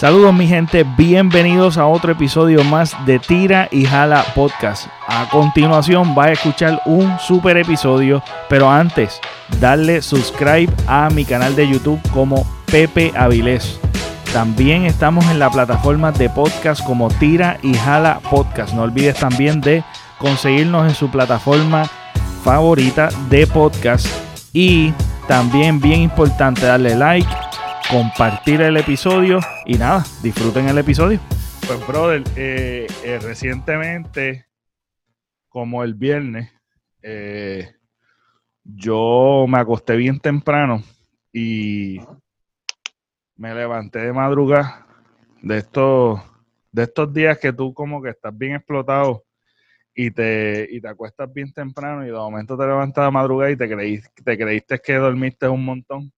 Saludos mi gente, bienvenidos a otro episodio más de Tira y Jala Podcast. A continuación va a escuchar un super episodio, pero antes darle subscribe a mi canal de YouTube como Pepe Avilés. También estamos en la plataforma de podcast como Tira y Jala Podcast. No olvides también de conseguirnos en su plataforma favorita de podcast y también bien importante darle like compartir el episodio y nada, disfruten el episodio. Pues, brother, eh, eh, recientemente, como el viernes, eh, yo me acosté bien temprano y me levanté de madrugada de estos, de estos días que tú como que estás bien explotado y te, y te acuestas bien temprano y de momento te levantas de madrugada y te, te creíste que dormiste un montón.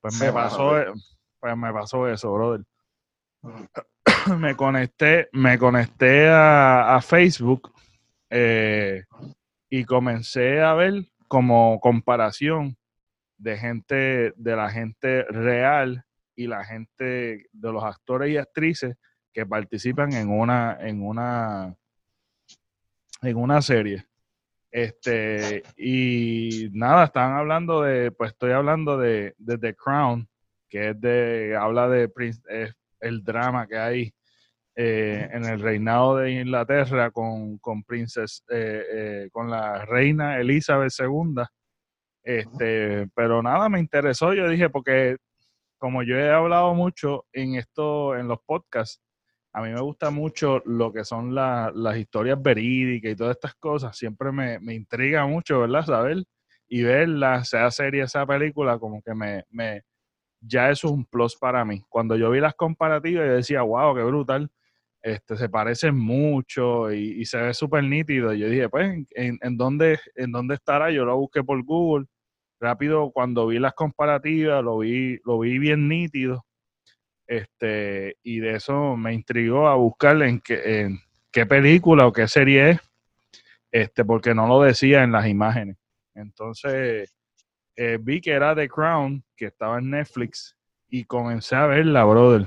Pues me pasó, e, pues me pasó eso, brother. me conecté, me conecté a, Facebook eh, y comencé a ver como comparación de gente, de la gente real y la gente de los actores y actrices que participan en una, en una, en una serie. Este, y nada, están hablando de, pues estoy hablando de, de The Crown, que es de, habla de el drama que hay eh, en el reinado de Inglaterra con, con Princess, eh, eh, con la reina Elizabeth II. Este, pero nada, me interesó, yo dije, porque como yo he hablado mucho en esto, en los podcasts, a mí me gusta mucho lo que son las historias verídicas y todas estas cosas. Siempre me, me intriga mucho, ¿verdad? Saber y verla, sea serie, sea película, como que me, me, ya eso es un plus para mí. Cuando yo vi las comparativas, yo decía, wow, qué brutal. Este, se parecen mucho y, se ve súper nítido. yo dije, pues, ¿en, en, dónde, ¿en dónde estará? Yo lo busqué por Google. Rápido, cuando vi las comparativas, lo vi, lo vi bien nítido. Este, y de eso me intrigó a buscar en qué, en qué película o qué serie es, este, porque no lo decía en las imágenes. Entonces, eh, vi que era The Crown, que estaba en Netflix, y comencé a verla, brother.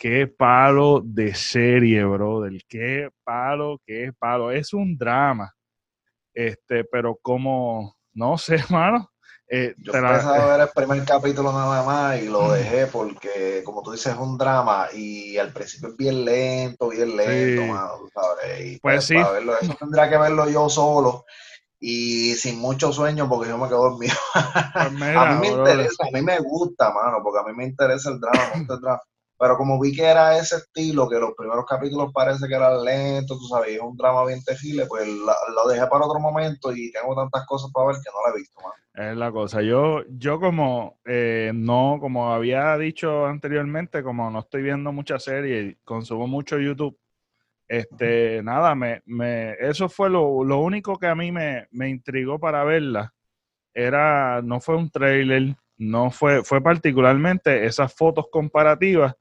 Qué palo de serie, brother. Qué palo, qué palo. Es un drama. Este, pero como, no sé, hermano. Eh, Yo empecé a ver el primer capítulo nada más y lo dejé porque, como tú dices, es un drama y al principio es bien lento, bien lento, mano, sabes. pues, pues sí. eso tendría que verlo yo solo y sin mucho sueño porque yo me quedo dormido. Pues a mí me interesa, a mí me gusta, mano, porque a mí me interesa el drama, el drama. Pero como vi que era ese estilo, que los primeros capítulos parece que eran lentos, tú sabes, es un drama bien tejible, pues lo dejé para otro momento y tengo tantas cosas para ver que no la he visto, mano. Es la cosa. Yo, yo como eh, no, como había dicho anteriormente, como no estoy viendo muchas series, consumo mucho YouTube, este, nada, me, me, eso fue lo, lo único que a mí me, me, intrigó para verla. Era, no fue un trailer, no fue, fue particularmente esas fotos comparativas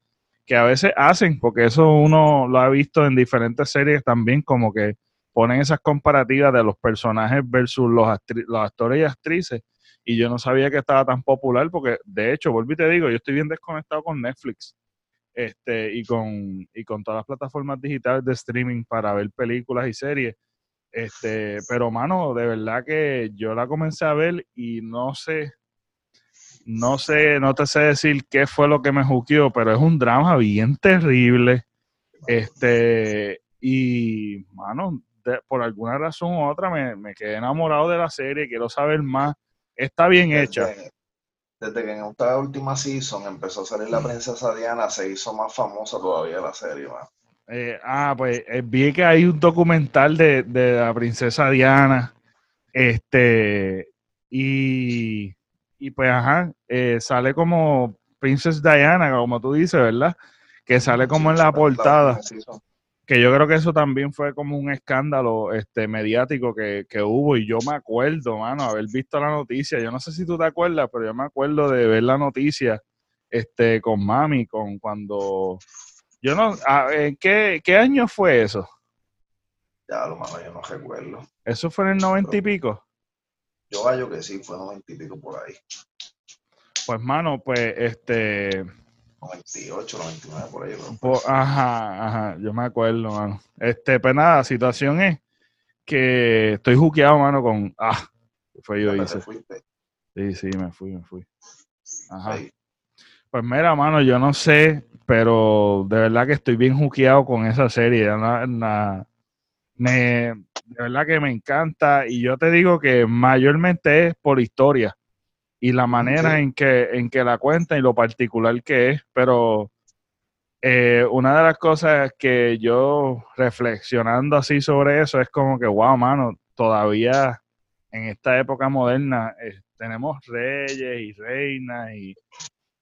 que a veces hacen, porque eso uno lo ha visto en diferentes series también, como que ponen esas comparativas de los personajes versus los, actores y actrices. Y yo no sabía que estaba tan popular, porque de hecho, vuelvo y te digo, yo estoy bien desconectado con Netflix este, y, con, y con todas las plataformas digitales de streaming para ver películas y series. Este, pero mano, de verdad que yo la comencé a ver y no sé, no sé, no te sé decir qué fue lo que me juqueó, pero es un drama bien terrible. Este, y mano, por alguna razón u otra me, me, quedé enamorado de la serie, quiero saber más. Está bien hecha desde que en esta última season empezó a salir la mm. princesa Diana, se hizo más famosa todavía la serie, eh, ah, pues eh, vi que hay un documental de, la princesa Diana. Este, y, y pues, ajá, eh, sale como Princess Diana, como tú dices, ¿verdad? Que sale como en la portada que yo creo que eso también fue como un escándalo este mediático que, hubo y yo me acuerdo, mano, haber visto la noticia. Yo no sé si tú te acuerdas, pero yo me acuerdo de ver la noticia este con mami, con cuando yo no ¿qué, ¿qué año fue eso? Ya, lo malo, yo no recuerdo. ¿Eso fue en el noventa y pico? Yo hallo que sí, fue noventa y pico por ahí. Pues, mano, pues, este, 98, 99, por ahí. ajá, ajá, yo me acuerdo, mano. Este, pues nada, la situación es que estoy juqueado, mano, con. Ah, fue yo hice. Sí, sí, me fui, me fui. Ajá. Pues mira, mano, yo no sé, pero de verdad que estoy bien juqueado con esa serie. me, de verdad que me encanta y yo te digo que mayormente es por historia y la manera en, que, en que la cuenta y lo particular que es, pero eh, una de las cosas que yo reflexionando así sobre eso es como que, wow, mano, todavía en esta época moderna eh, tenemos reyes y reinas y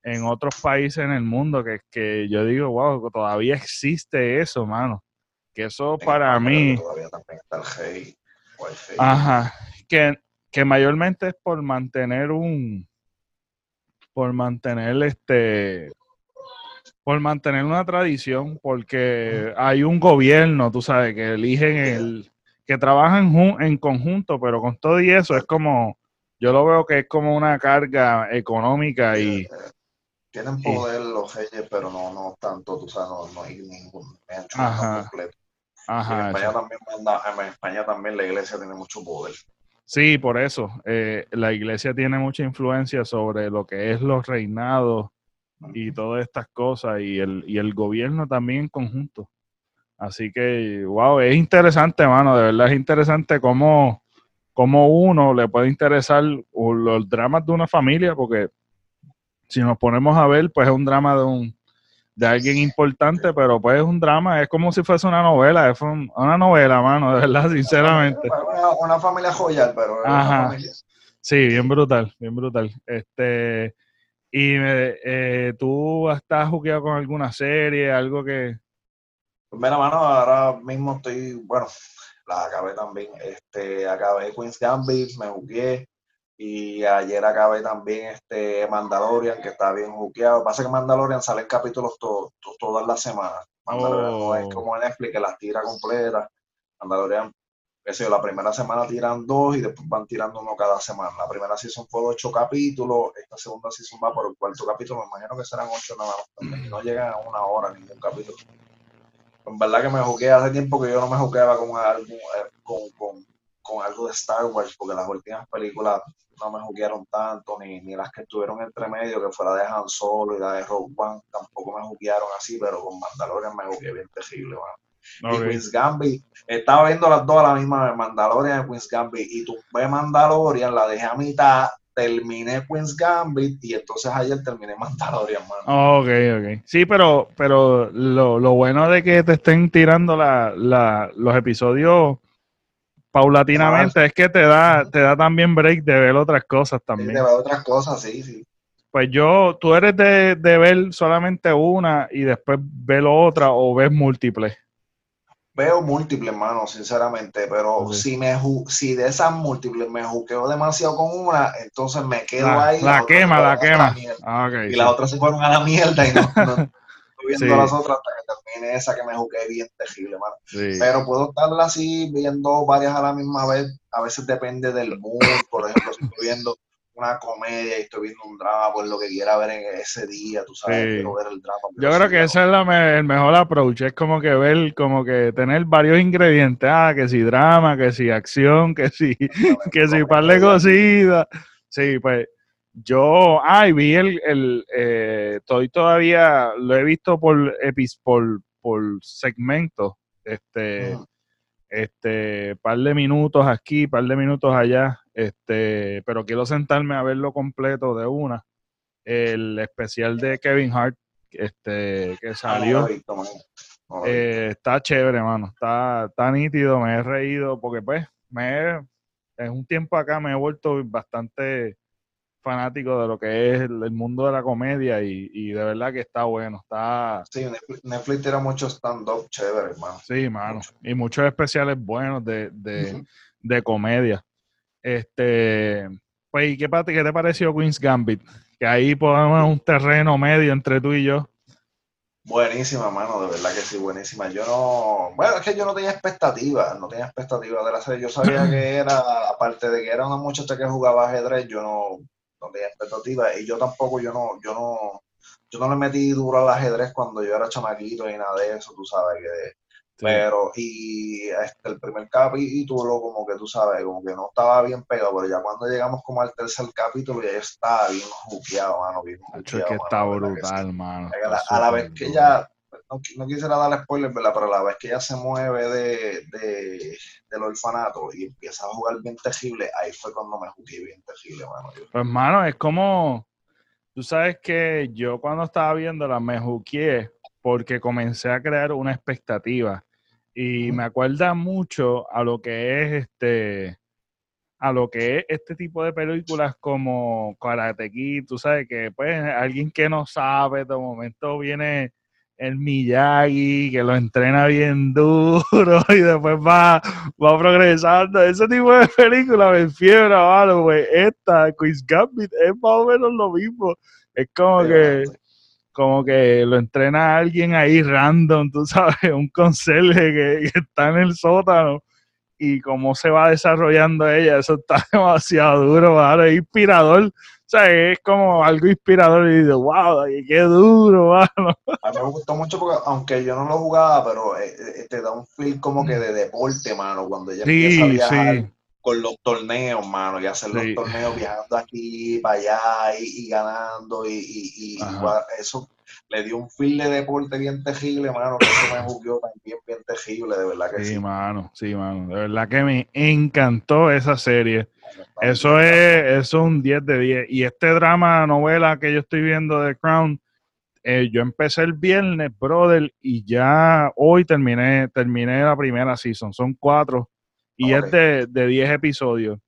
en otros países en el mundo que, que yo digo, wow, todavía existe eso, mano. Que eso para mí... Todavía también está el rey. Ajá. Que, que mayormente es por mantener un, por mantener este, por mantener una tradición, porque hay un gobierno, tú sabes, que eligen el, que trabajan en conjunto, pero con todo y eso es como, yo lo veo que es como una carga económica y... Tienen poder los reyes, pero no, no tanto, tú sabes, no, hay ningún completo. Ajá, en España, también en España también la iglesia tiene mucho poder. Sí, por eso. Eh, la iglesia tiene mucha influencia sobre lo que es los reinados y todas estas cosas y el, y el gobierno también en conjunto. Así que, wow, es interesante, mano, de verdad es interesante cómo, cómo uno le puede interesar los dramas de una familia, porque si nos ponemos a ver, pues es un drama de un, de alguien importante, pero pues es un drama, es como si fuese una novela, es una novela, mano, de verdad, sinceramente. Una, familia joyal, pero una familia. Sí, bien brutal, bien brutal. Este, y eh, tú estás jugueado con alguna serie, algo que... Pues mira, mano, ahora mismo estoy, bueno, la acabé también, este, acabé Queen's Gambit, me jugué, y ayer acabé también este Mandalorian, que está bien juqueado. Pasa que Mandalorian sale en capítulos todas las semanas. Mandalorian no es oh. como Netflix que las tira completas. Mandalorian, qué la primera semana tiran dos y después van tirando uno cada semana. La primera season fue ocho capítulos, esta segunda season va por el cuarto capítulo, me imagino que serán ocho nada más. No llegan a una hora ningún capítulo. En verdad que me jugué hace tiempo que yo no me jugueaba con algo, eh, con, con, con algo de Star Wars, porque las últimas películas no me juguearon tanto, ni, ni las que estuvieron entre medio, que fue la de Han Solo y la de Rogue One, tampoco me juguearon así, pero con Mandalorian me jugué bien terrible, Y Queen's Gambit, estaba viendo las dos a la misma vez, Mandalorian y Queen's Gambit, y tú ves Mandalorian, la dejé a mitad, terminé Queen's Gambit y entonces ayer terminé Mandalorian, mano. Ok, ok. Sí, pero, pero lo, lo bueno de que te estén tirando la, la, los episodios paulatinamente es que te da, te da también break de ver otras cosas también. de ver otras cosas, sí, sí. Pues yo, tú eres de, ver solamente una y después ver otra o ves múltiples. Veo múltiples, hermano, sinceramente, pero si me si de esas múltiples me juqueo demasiado con una, entonces me quedo ahí. La, quema, la quema. Ah, y las otras se fueron a la mierda y no, viendo las otras hasta que esa que me jugué bien terrible, mano. Pero puedo estar así viendo varias a la misma vez. A veces depende del mood. Por ejemplo, si estoy viendo una comedia y estoy viendo un drama, pues lo que quiera ver en ese día, tú sabes, quiero ver el drama. Yo creo que ese es el mejor approach, es como que ver, como que tener varios ingredientes, ah, que si drama, que si acción, que si, que si par de cositas. Sí, pues yo, ay, vi el, el eh, estoy todavía, lo he visto por, por, por segmentos, este, este, par de minutos aquí, par de minutos allá, este, pero quiero sentarme a verlo completo de una. El especial de Kevin Hart, este, que salió. Eh, está chévere, mano. Está, está nítido, me he reído, porque pues, me en un tiempo acá me he vuelto bastante fanático de lo que es el, mundo de la comedia y, de verdad que está bueno. Está... Sí, Netflix, tiene mucho stand-up chévere, hermano. Sí, mano. Y muchos especiales buenos de, de, comedia. Este, pues, ¿y qué, qué te pareció Queen's Gambit? Que ahí podemos un terreno medio entre tú y yo. Buenísima, mano, de verdad que sí, buenísima. Yo no, bueno, es que yo no tenía expectativas, no tenía expectativas de la serie. Yo sabía que era, aparte de que era una muchacha que jugaba ajedrez, yo no, no tenía expectativas y yo tampoco, yo no, yo no, yo no le metí duro al ajedrez cuando yo era chamaquito y nada de eso, tú sabes que pero, y este, el primer capítulo, como que tú sabes, como que no estaba bien pegado, pero ya cuando llegamos como al tercer capítulo, ya estaba bien juqueado, mano, bien juqueado. que está brutal, mano. A la, vez que ya, no, quisiera darle spoiler, ¿verdad? Pero la vez que ya se mueve de, de, del orfanato y empieza a jugar bien tejible, ahí fue cuando me jugué bien tejible, mano. Pues, mano, es como, tú sabes que yo cuando estaba viéndola me juqué porque comencé a crear una expectativa y me acuerda mucho a lo que es este a lo que es este tipo de películas como Karate Kid, tú sabes que pues alguien que no sabe, de momento viene el Miyagi, que lo entrena bien duro y después va, va progresando. Ese tipo de películas me fiebra, güey. Esta, Quiz Gambit, es más o menos lo mismo. Es como que como que lo entrena alguien ahí random, tú sabes, un conserje que, está en el sótano y cómo se va desarrollando ella, eso está demasiado duro, es inspirador, sea, es como algo inspirador y digo, wow, qué duro, mano. A mí me gustó mucho porque, aunque yo no lo jugaba, pero eh, eh, te da un feel como que de deporte, mano, cuando ella empieza a viajar. con los torneos, mano, y hacer los torneos viajando aquí para allá y, ganando y, y, y eso le dio un feel de deporte bien tejible, mano, que eso me jugó también bien tejible, de verdad que sí. Sí, mano, sí, mano, de verdad que me encantó esa serie. Eso es, un 10 de 10. Y este drama, novela que yo estoy viendo de Crown, eh, yo empecé el viernes, brother, y ya hoy terminé, terminé la primera season. Son cuatro y es de, de 10 episodios.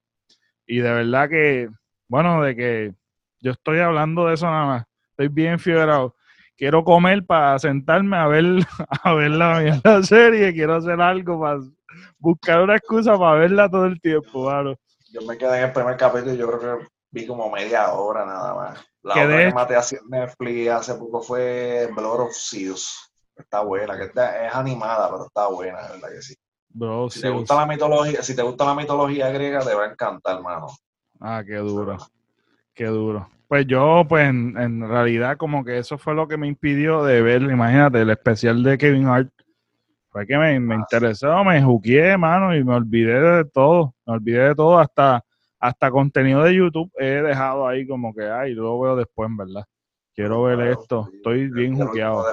Y de verdad que, bueno, de que yo estoy hablando de eso nada más. Estoy bien fiebrado quiero comer para sentarme a ver, a ver la, serie, quiero hacer algo para buscar una excusa para verla todo el tiempo, claro. Yo me quedé en el primer capítulo y yo creo que vi como media hora nada más. La otra que maté así en Netflix hace poco fue Blood of Zeus. Está buena, que es animada, pero está buena, verdad que sí. si te gusta la mitología, si te gusta la mitología griega, te va a encantar, hermano. Ah, qué duro. Qué duro. Pues yo, pues en, realidad, como que eso fue lo que me impidió de ver, imagínate, el especial de Kevin Hart. Fue que me, me interesó, me juqué, mano, y me olvidé de todo. Me olvidé de todo, hasta, hasta contenido de YouTube he dejado ahí como que, ay, lo veo después, en verdad. Quiero ver esto, estoy bien juqueado.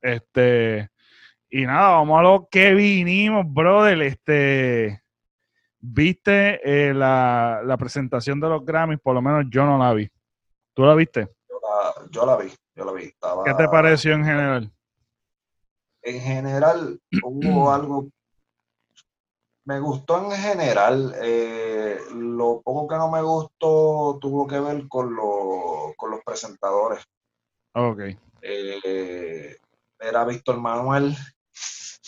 Este, y nada, vamos a lo que vinimos, brother. Este, ¿Viste eh, la, presentación de los Grammys? Por lo menos yo no la vi. ¿Tú la viste? Yo la, vi, yo la vi. ¿Qué te pareció en general? En general hubo algo... Me gustó en general. Eh, lo poco que no me gustó tuvo que ver con, con los presentadores. Ok. Eh, era Víctor Manuel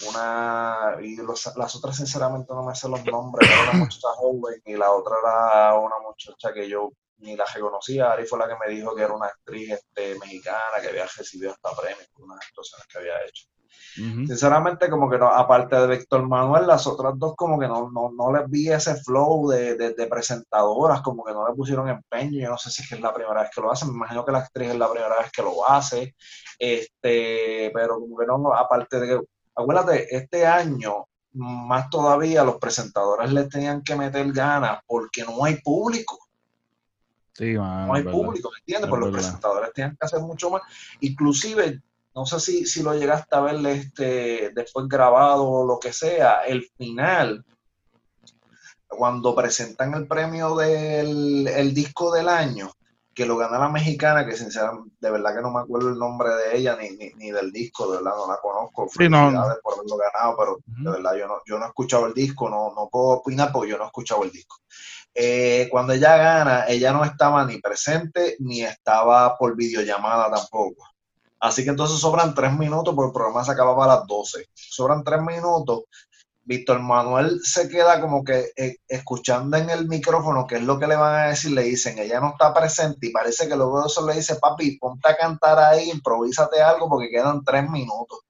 una, y las otras sinceramente no me sé los nombres, era una muchacha joven y la otra era una muchacha que yo ni la reconocía, Ari fue la que me dijo que era una actriz este, mexicana que había recibido hasta premios por unas actuaciones que había hecho. Sinceramente, como que no, aparte de Víctor Manuel, las otras dos como que no, no, no les vi ese flow de, de, presentadoras, como que no le pusieron empeño, yo no sé si es que es la primera vez que lo hacen, me imagino que la actriz es la primera vez que lo hace, este, pero como que no, aparte de que acuérdate, este año más todavía los presentadores les tenían que meter ganas porque no hay público. Sí, no hay público, ¿me entiendes? Pero los presentadores tenían que hacer mucho más. Inclusive, no sé si, si lo llegaste a ver este, después grabado o lo que sea, el final, cuando presentan el premio del el disco del año, que lo gana la mexicana, que sinceramente, de verdad que no me acuerdo el nombre de ella ni, ni, del disco, de verdad no la conozco. Sí, no, por haberlo ganado, pero de verdad yo no, yo no he escuchado el disco, no, no puedo opinar porque yo no he escuchado el disco. Eh, cuando ella gana, ella no estaba ni presente ni estaba por videollamada tampoco. Así que entonces sobran tres minutos, porque el programa se acababa a las 12. Sobran tres minutos Víctor Manuel se queda como que eh, escuchando en el micrófono qué es lo que le van a decir, le dicen, ella no está presente y parece que luego eso le dice, papi, ponte a cantar ahí, improvísate algo porque quedan tres minutos.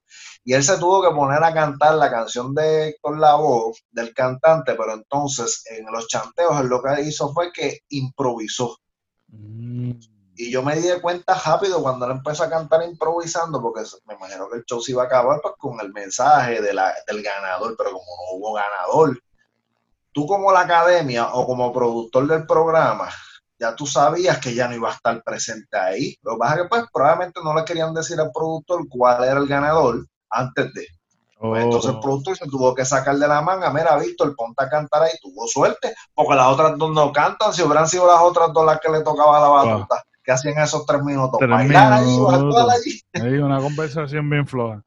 Y él se tuvo que poner a cantar la canción de con la voz del cantante, pero entonces en los chanteos él lo que hizo fue que improvisó. Mm. Y yo me di cuenta rápido cuando él empezó a cantar improvisando, porque me imagino que el show se iba a acabar pues, con el mensaje de la, del ganador, pero como no hubo ganador, tú como la academia o como productor del programa, ya tú sabías que ya no iba a estar presente ahí. Lo que pasa es que pues probablemente no le querían decir al productor cuál era el ganador antes de. Pues, entonces el oh. productor se tuvo que sacar de la manga, mira, Víctor, ponte a cantar ahí, tuvo suerte, porque las otras dos no cantan, si hubieran sido las otras dos las que le tocaba la batuta, que hacían esos tres minutos, tres bailar minutos. allí, allí. una conversación bien floja.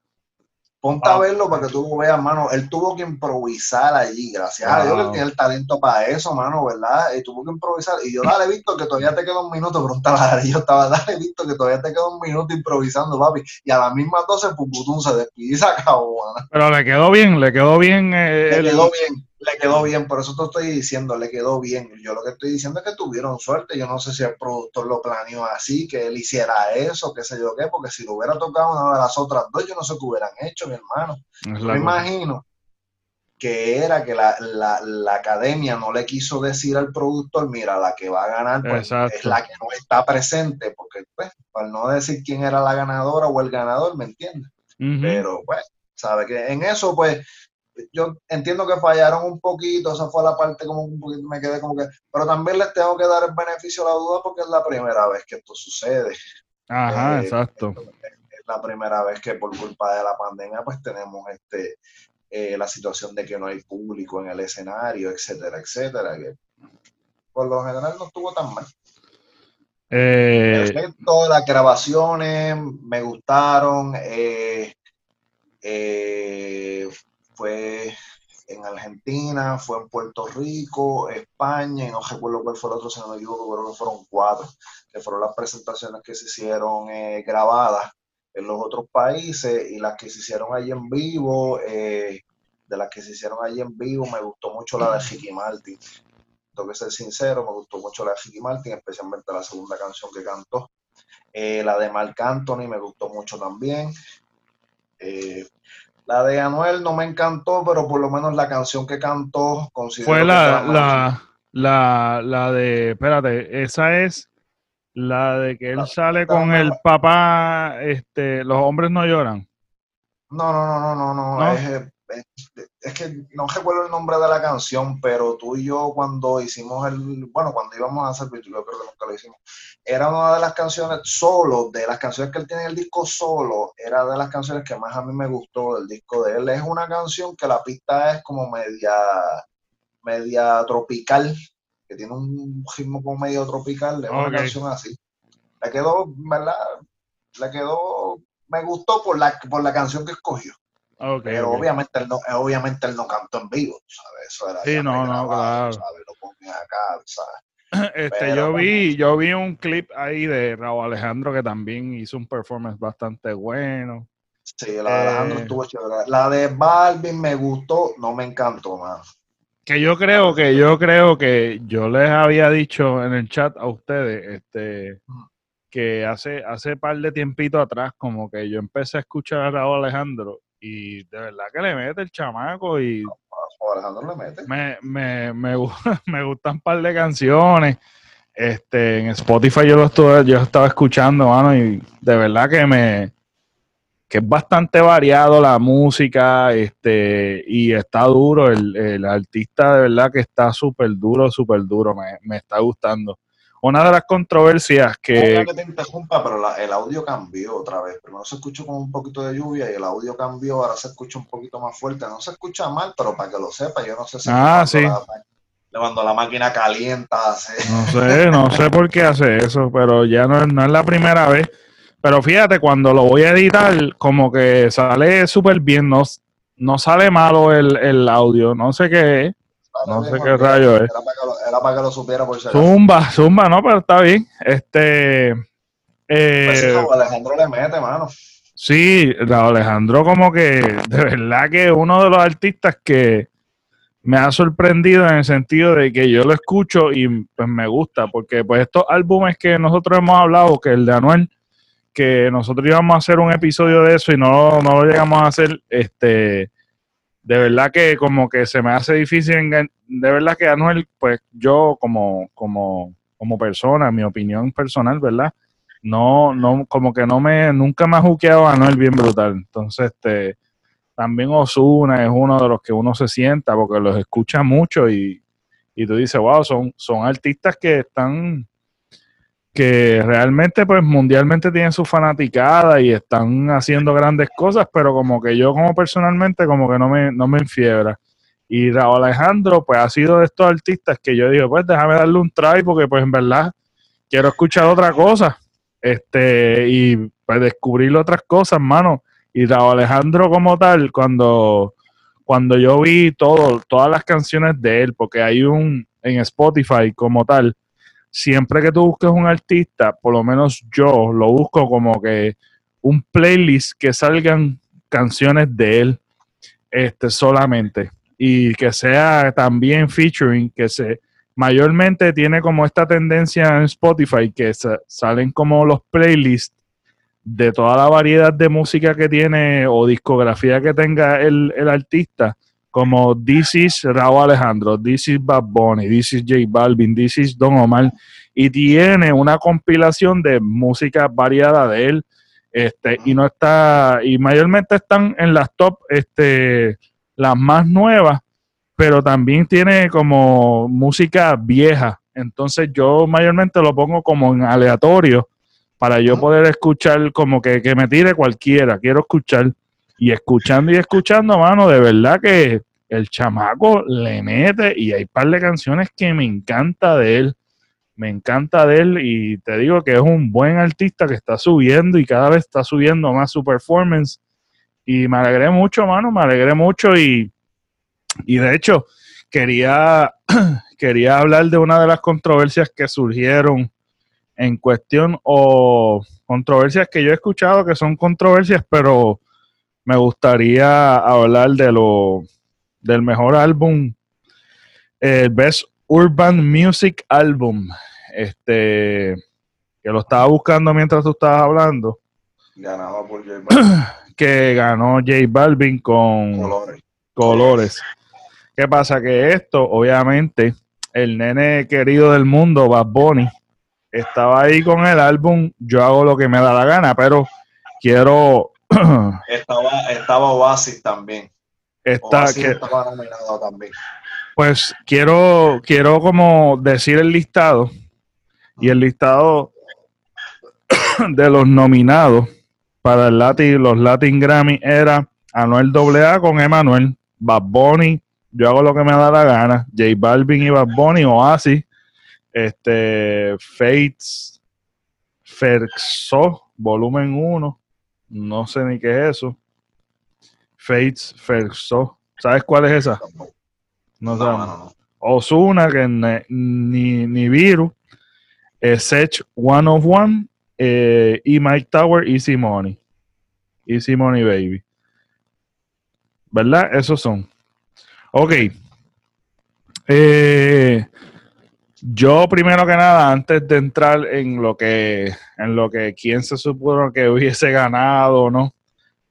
Ponte a verlo para que tú veas, mano. Él tuvo que improvisar allí, gracias a Dios que tiene el talento para eso, mano, ¿verdad? Y tuvo que improvisar. Y yo, dale, visto que todavía te queda un minuto, preguntaba yo estaba, dale, visto que todavía te queda un minuto improvisando, papi. Y a las mismas 12, Puputún se despidió y se acabó, mano. Pero le quedó bien, le quedó bien. Eh, le quedó bien le quedó bien, por eso te estoy diciendo, le quedó bien. Yo lo que estoy diciendo es que tuvieron suerte. Yo no sé si el productor lo planeó así, que él hiciera eso, qué sé yo qué, porque si lo hubiera tocado una de las otras dos, yo no sé qué hubieran hecho, mi hermano. Me imagino que era que la, academia no le quiso decir al productor, mira, la que va a ganar pues, es la que no está presente, porque pues, para no decir quién era la ganadora o el ganador, ¿me entiendes? Pero pues, sabe que en eso pues yo entiendo que fallaron un poquito, esa fue la parte como un poquito, me quedé como que, pero también les tengo que dar el beneficio de la duda porque es la primera vez que esto sucede. Ajá, eh, exacto. Es la primera vez que por culpa de la pandemia pues tenemos este eh, la situación de que no hay público en el escenario, etcétera, etcétera, que por lo general no estuvo tan mal. Eh... Las grabaciones me gustaron. Eh, eh, fue en Argentina, fue en Puerto Rico, España, y no recuerdo cuál fue el otro, si no me creo que fueron cuatro, que fueron las presentaciones que se hicieron eh, grabadas en los otros países y las que se hicieron allí en vivo, eh, de las que se hicieron allí en vivo, me gustó mucho la de Ricky Martin. Tengo que ser sincero, me gustó mucho la de Ricky Martin, especialmente la segunda canción que cantó. Eh, la de Marc Anthony me gustó mucho también. La de Anuel no me encantó, pero por lo menos la canción que cantó considero Fue la, la, la, la, de, espérate, esa es la de que él sale con el papá, este, los hombres no lloran. No, no, no, no, no, no, Es, es, que no recuerdo el nombre de la canción, pero tú y yo cuando hicimos el, bueno, cuando íbamos a hacer yo creo que nunca lo hicimos, era una de las canciones solo, de las canciones que él tiene en el disco solo, era de las canciones que más a mí me gustó del disco de él. Es una canción que la pista es como media, media tropical, que tiene un ritmo como medio tropical, es una canción así. Le quedó, ¿verdad? Le quedó, me gustó por la, por la canción que escogió. Pero obviamente él no, obviamente él no cantó en vivo, ¿sabes? Eso era sí, no, no, claro. ¿sabes? Lo ponía acá, ¿sabes? Este, yo vi, yo vi un clip ahí de Raúl Alejandro que también hizo un performance bastante bueno. Sí, la de Alejandro eh, estuvo chévere. La de Balvin me gustó, no me encantó más. Que yo creo que, yo creo que yo les había dicho en el chat a ustedes, este, que hace, hace par de tiempito atrás, como que yo empecé a escuchar a Raúl Alejandro y de verdad que le mete el chamaco y me, me, me, me gustan un par de canciones. Este, en Spotify yo lo estuve, yo estaba escuchando, mano, y de verdad que me que es bastante variado la música, este, y está duro, el, el artista de verdad que está súper duro, súper duro, me, me está gustando una de las controversias que... que te interrumpa, pero el audio cambió otra vez. Primero se escuchó con un poquito de lluvia y el audio cambió, ahora se escucha un poquito más fuerte. No se escucha mal, pero para que lo sepa, yo no sé si... Ah, sí. cuando la máquina calienta hace... No sé, no sé por qué hace eso, pero ya no, no es la primera vez. Pero fíjate, cuando lo voy a editar, como que sale súper bien, no, no sale malo el, el audio, no sé qué es. No sé qué rayo es. Era para, que lo, supiera por si Zumba, zumba, no, pero está bien. Este. Eh, pues Alejandro le mete, mano. Sí, Alejandro, como que de verdad que uno de los artistas que me ha sorprendido en el sentido de que yo lo escucho y pues me gusta, porque pues estos álbumes que nosotros hemos hablado, que el de Anuel, que nosotros íbamos a hacer un episodio de eso y no, no lo llegamos a hacer, este, de verdad que como que se me hace difícil, de verdad que Anuel, pues yo como, como como persona, mi opinión personal, ¿verdad? No, no, como que no me, nunca me ha juqueado a Noel bien brutal. Entonces, este, también Osuna es uno de los que uno se sienta porque los escucha mucho y, y tú dices, wow, son, son artistas que están, que realmente pues mundialmente tienen su fanaticada y están haciendo grandes cosas, pero como que yo como personalmente como que no me, no me enfiebra. Y Raúl Alejandro pues ha sido de estos artistas que yo digo, pues déjame darle un try porque pues en verdad quiero escuchar otra cosa este y pues descubrir otras cosas, mano. Y Raúl Alejandro como tal, cuando cuando yo vi todo, todas las canciones de él, porque hay un en Spotify como tal, siempre que tú busques un artista, por lo menos yo lo busco como que un playlist que salgan canciones de él este, solamente. Y que sea también featuring, que se mayormente tiene como esta tendencia en Spotify que salen como los playlists de toda la variedad de música que tiene o discografía que tenga el, artista, como This is Raúl Alejandro, This is Bad Bunny, This is J Balvin, This is Don Omar, y tiene una compilación de música variada de él, este, y no está, y mayormente están en las top, este, las más nuevas, pero también tiene como música vieja, entonces yo mayormente lo pongo como en aleatorio, para yo poder escuchar como que, me tire cualquiera, quiero escuchar. Y escuchando y escuchando, mano, de verdad que el chamaco le mete y hay un par de canciones que me encanta de él. Me encanta de él y te digo que es un buen artista que está subiendo y cada vez está subiendo más su performance. Y me alegré mucho, mano, me alegré mucho y, y de hecho quería, quería hablar de una de las controversias que surgieron en cuestión o controversias que yo he escuchado que son controversias, pero me gustaría hablar de lo del mejor álbum, el Best Urban Music Album, este que lo estaba buscando mientras tú estabas hablando. Ganado por J Balvin. Que ganó J Balvin con Colores. Colores. ¿Qué pasa? Que esto, obviamente, el nene querido del mundo, Bad Bunny, estaba ahí con el álbum Yo hago lo que me da la gana, pero quiero. estaba, estaba Oasis también. Está, que, estaba nominado también. Pues quiero, quiero como decir el listado. Y el listado de los nominados para el Latin, los Latin Grammy era Anuel AA con Emanuel, Bad Bunny, Yo hago lo que me da la gana, J Balvin y Bad Bunny, Oasis, este, Fates, Ferxo, volumen 1. No sé ni qué es eso. Fates, Ferxo. ¿Sabes cuál es esa? No, no, Osuna, que ni, ni Virus. Eh, Sech One of One. Eh, y Mike Tower, Easy Money. Easy Money Baby. ¿Verdad? Esos son. Ok. Eh, yo, primero que nada, antes de entrar en lo que, en lo que quién se supone que hubiese ganado o no,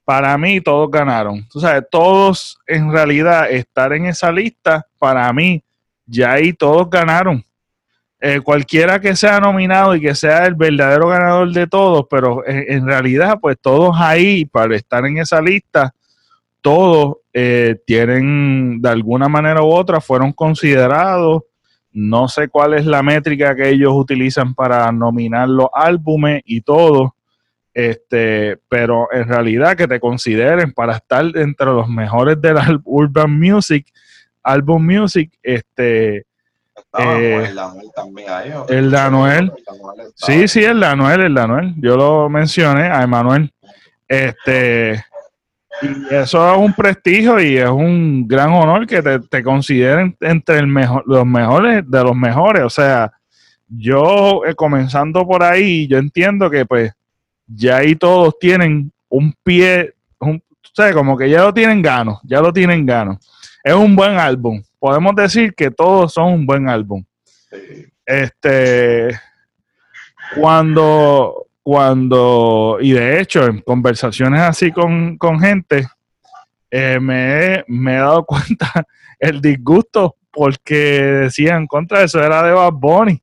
para mí todos ganaron. Tú sabes, todos en realidad estar en esa lista, para mí, ya ahí todos ganaron. Eh, cualquiera que sea nominado y que sea el verdadero ganador de todos, pero en, realidad, pues todos ahí, para estar en esa lista, todos eh, tienen, de alguna manera u otra, fueron considerados no sé cuál es la métrica que ellos utilizan para nominar los álbumes y todo, este, pero en realidad que te consideren para estar entre los mejores de la Urban Music, Album Music, este... Eh, el Anuel también ahí. El de Anuel. Sí, sí, el de Anuel, el de Anuel. Yo lo mencioné a Emanuel. Este, y eso es un prestigio y es un gran honor que te, consideren entre el mejor, los mejores de los mejores. O sea, yo eh, comenzando por ahí, yo entiendo que pues ya ahí todos tienen un pie, o sea, como que ya lo tienen gano, ya lo tienen gano. Es un buen álbum. Podemos decir que todos son un buen álbum. Este, cuando cuando, y de hecho, en conversaciones así con, gente, eh, me, he, dado cuenta el disgusto porque decían contra eso era de Bad Bunny.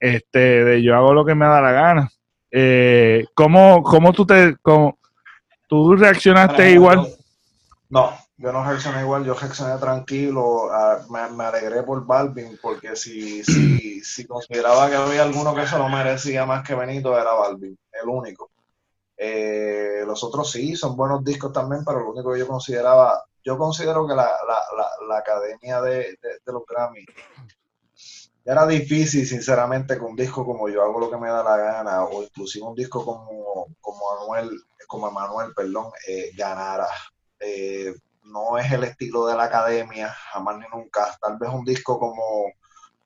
este, de yo hago lo que me da la gana. Eh, ¿cómo, ¿Cómo tú te, cómo, tú reaccionaste igual? No, yo no reaccioné igual, yo reaccioné tranquilo, ah, me, alegré por Balvin, porque si, si, si consideraba que había alguno que se lo merecía más que Benito, era Balvin, el único. Eh, los otros sí, son buenos discos también, pero lo único que yo consideraba, yo considero que la, academia de, los Grammy era difícil, sinceramente, con un disco como Yo hago lo que me da la gana, o inclusive un disco como, como Manuel, como Manuel, perdón, eh, ganara. Eh, no es el estilo de la academia, jamás ni nunca. Tal vez un disco como,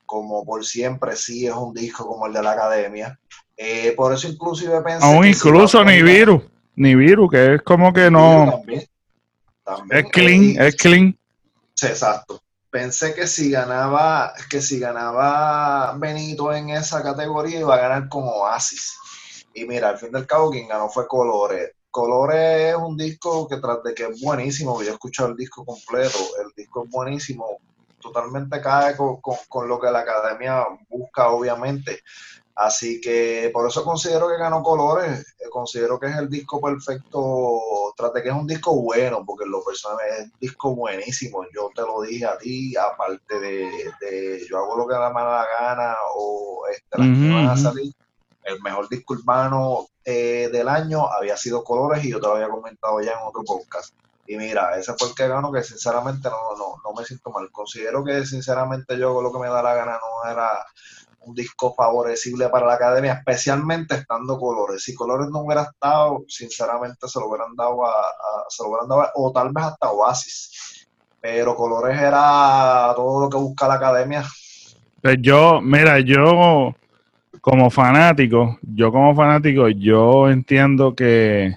como Por Siempre sí es un disco como el de la academia. Eh, por eso inclusive pensé... Aún incluso ni virus, ni virus, que es como que no... es clean, es clean. Sí, exacto. Pensé que si ganaba, que si ganaba Benito en esa categoría iba a ganar con Oasis. Y mira, al fin del cabo quien ganó fue Colores. Colores es un disco que tras de que es buenísimo, yo he escuchado el disco completo, el disco es buenísimo, totalmente cae con, lo que la academia busca, obviamente. Así que por eso considero que ganó Colores, eh, considero que es el disco perfecto, tras de que es un disco bueno, porque lo personal es un disco buenísimo, yo te lo dije a ti, aparte de, yo hago lo que da la gana o este, las que van a salir, el mejor disco urbano eh, del año había sido Colores y yo te lo había comentado ya en otro podcast. Y mira, ese fue el que ganó, que sinceramente no, no, no me siento mal. Considero que sinceramente yo lo que me da la gana no era un disco favorecible para la academia, especialmente estando Colores. Si Colores no hubiera estado, sinceramente se lo hubieran dado a, se lo hubieran dado o tal vez hasta Oasis. Pero Colores era todo lo que busca la academia. Pues yo, mira, yo como fanático, yo como fanático, yo entiendo que,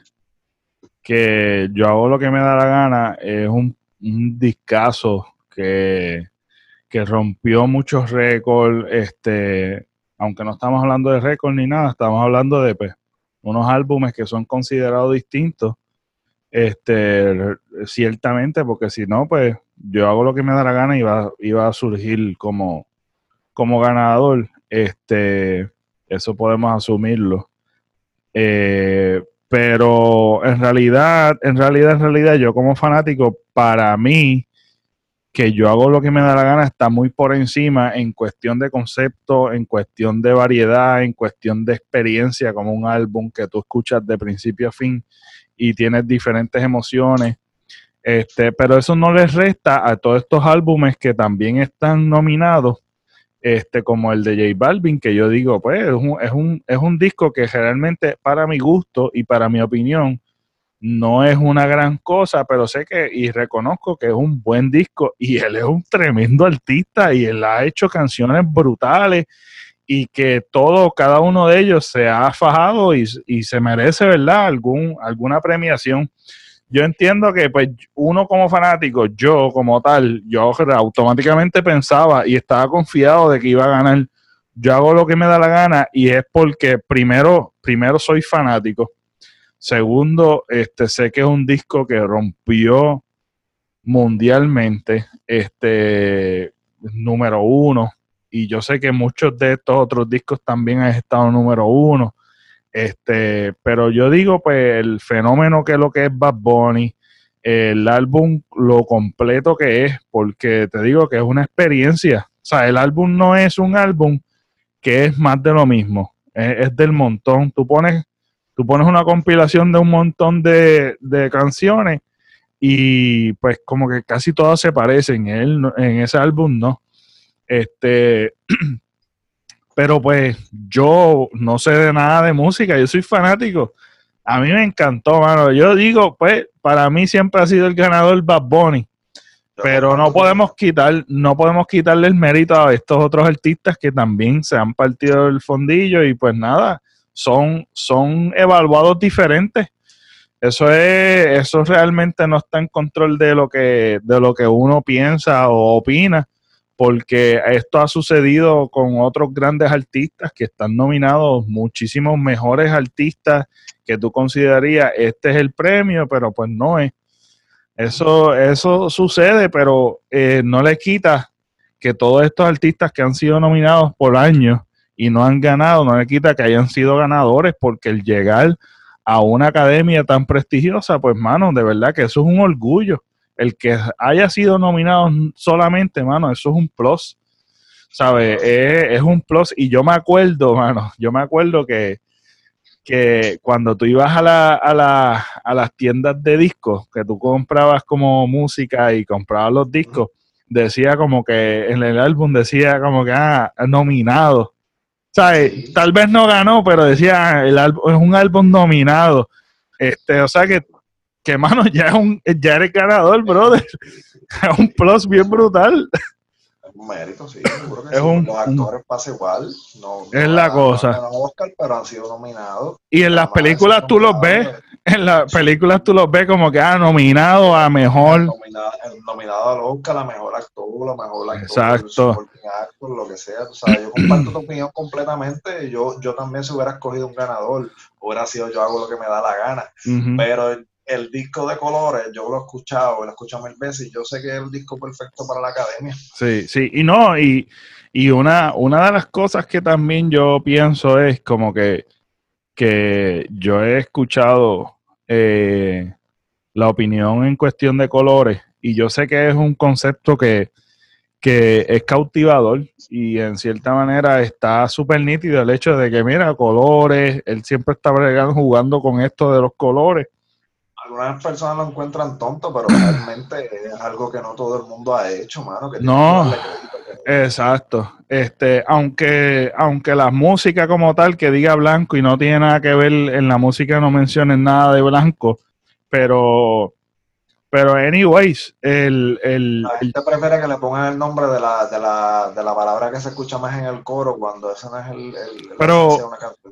que yo hago lo que me da la gana, es un, un discazo que, que rompió muchos récords, este, aunque no estamos hablando de récords ni nada, estamos hablando de pues, unos álbumes que son considerados distintos, este, ciertamente, porque si no, pues yo hago lo que me da la gana y va, iba a surgir como, como ganador. Este, eso podemos asumirlo. Eh, pero en realidad, en realidad, en realidad, yo como fanático, para mí, que yo hago lo que me da la gana, está muy por encima en cuestión de concepto, en cuestión de variedad, en cuestión de experiencia, como un álbum que tú escuchas de principio a fin y tienes diferentes emociones. Este, pero eso no les resta a todos estos álbumes que también están nominados este, como el de J Balvin, que yo digo, pues es un, es un, es un disco que realmente para mi gusto y para mi opinión no es una gran cosa, pero sé que y reconozco que es un buen disco y él es un tremendo artista y él ha hecho canciones brutales y que todo, cada uno de ellos se ha fajado y, y se merece, ¿verdad? Algún, alguna premiación yo entiendo que pues uno como fanático, yo como tal, yo automáticamente pensaba y estaba confiado de que iba a ganar. Yo hago lo que me da la gana y es porque primero, primero soy fanático. Segundo, este sé que es un disco que rompió mundialmente, este número uno. Y yo sé que muchos de estos otros discos también han estado número uno. Este, pero yo digo, pues, el fenómeno que es lo que es Bad Bunny, el álbum, lo completo que es, porque te digo que es una experiencia. O sea, el álbum no es un álbum que es más de lo mismo, es, del montón. Tú pones, tú pones una compilación de un montón de, de canciones y pues como que casi todas se parecen. En, en ese álbum no. Este, Pero pues yo no sé de nada de música, yo soy fanático. A mí me encantó, mano. Yo digo, pues, para mí siempre ha sido el ganador Bad Bunny. Pero no podemos quitar, no podemos quitarle el mérito a estos otros artistas que también se han partido el fondillo y pues nada, son, son evaluados diferentes. Eso es, eso realmente no está en control de lo que, de lo que uno piensa o opina porque esto ha sucedido con otros grandes artistas que están nominados, muchísimos mejores artistas que tú considerarías, este es el premio, pero pues no es. Eso, eso sucede, pero eh, no le quita que todos estos artistas que han sido nominados por años, y no han ganado, no le quita que hayan sido ganadores, porque el llegar a una academia tan prestigiosa, pues, mano, de verdad que eso es un orgullo. El que haya sido nominado solamente, mano, eso es un plus. ¿Sabes? Es, un plus. Y yo me acuerdo, mano, yo me acuerdo que, que cuando tú ibas a, la, a, la, a las tiendas de discos, que tú comprabas como música y comprabas los discos, decía como que en el álbum decía como que, ah, nominado Tal vez no ganó, pero decía, el álbum, es un álbum nominado. Este, o sea que, que mano, ya, es un, ya eres ganador, brother. Es un plus bien brutal. Es un mérito, sí. Seguro que es Un, Los actores pasa igual. No, es la cosa. No Oscar, pero han sido nominados. Y en las películas tú los ves en las películas tú los ves como que ha nominado a mejor. Nominado, nominado al Oscar, a mejor actor, a mejor actor, Exacto. Actor, lo que sea. O sea, yo comparto tu opinión completamente. Yo, yo también si hubiera escogido un ganador, hubiera sido yo hago lo que me da la gana. Pero el, disco de colores, yo lo he escuchado, lo he escuchado mil veces y yo sé que es el disco perfecto para la academia. Sí, sí. Y no, y, y una, una de las cosas que también yo pienso es como que que yo he escuchado eh, la opinión en cuestión de colores y yo sé que es un concepto que, es cautivador y en cierta manera está súper nítido el hecho de que, mira, colores, él siempre está bregando, jugando con esto de los colores. Algunas personas lo encuentran tonto, pero realmente es algo que no todo el mundo ha hecho, mano. Que no, exacto. Este, aunque, aunque la música como tal que diga blanco y no tiene nada que ver en la música no mencionen nada de blanco, pero pero anyways, el, el, la gente prefiere que le pongan el nombre de la, de, la, de la palabra que se escucha más en el coro cuando ese no es el, pero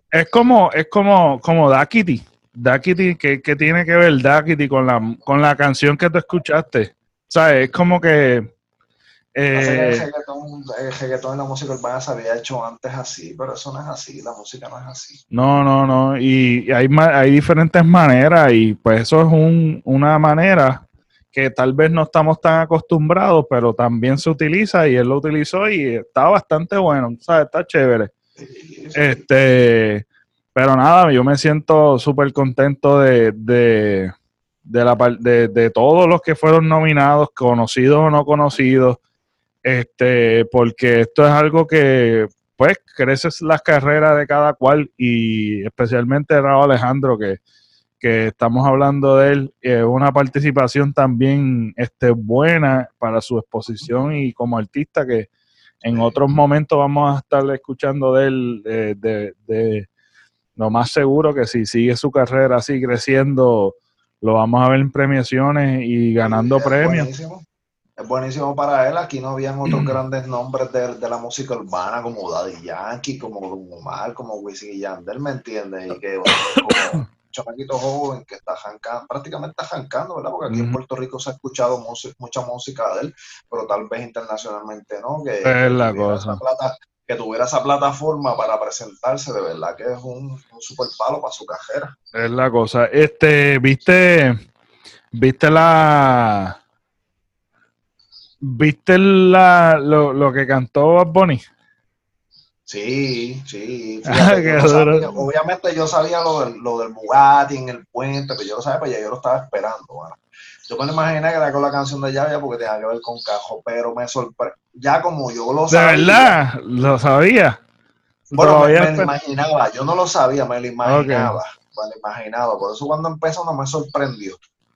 es como es como como Dakiti Dakiti que, que tiene que ver Dakiti con la con la canción que tú escuchaste sabes es como que eh, el, reggaetón, y la música urbana se había hecho antes así, pero eso no es así, la música no es así. No, no, no, y hay, hay diferentes maneras y pues eso es un, una manera que tal vez no estamos tan acostumbrados, pero también se utiliza y él lo utilizó y está bastante bueno, ¿sabes? Está chévere. Este, pero nada, yo me siento súper contento de, de, de, la, de, de todos los que fueron nominados, conocidos o no conocidos este, porque esto es algo que, pues, creces las carreras de cada cual y especialmente Raúl Alejandro, que, que estamos hablando de él, es una participación también este, buena para su exposición y como artista que en otros momentos vamos a estar escuchando de él de, de, lo más seguro que si sigue su carrera así creciendo, lo vamos a ver en premiaciones y ganando premios es buenísimo para él. Aquí no habían otros grandes nombres de, de, la música urbana como Daddy Yankee, como Don Omar, como Wisin y Yandel, ¿me entiendes? Y que como un chamaquito joven que está jancando, prácticamente está jancando, ¿verdad? Porque aquí en Puerto Rico se ha escuchado mucha música de él, pero tal vez internacionalmente no. Que, es la cosa. Que tuviera esa plataforma para presentarse, de verdad que es un, un super palo para su cajera. Es la cosa. Este, viste, viste la ¿Viste la, lo, lo, que cantó Bad Bunny? Sí, sí. obviamente yo sabía lo del, lo del Bugatti en el puente, pero yo lo sabía, pues ya yo lo estaba esperando. Yo me lo imaginé que era con la canción de Llavia porque tenía que ver con Cajo, pero me sorprendió. Ya como yo lo sabía. ¿De verdad? ¿Lo sabía? Bueno, me, lo imaginaba. Yo no lo sabía, me lo imaginaba. Me lo imaginaba. Por eso cuando empezó no me sorprendió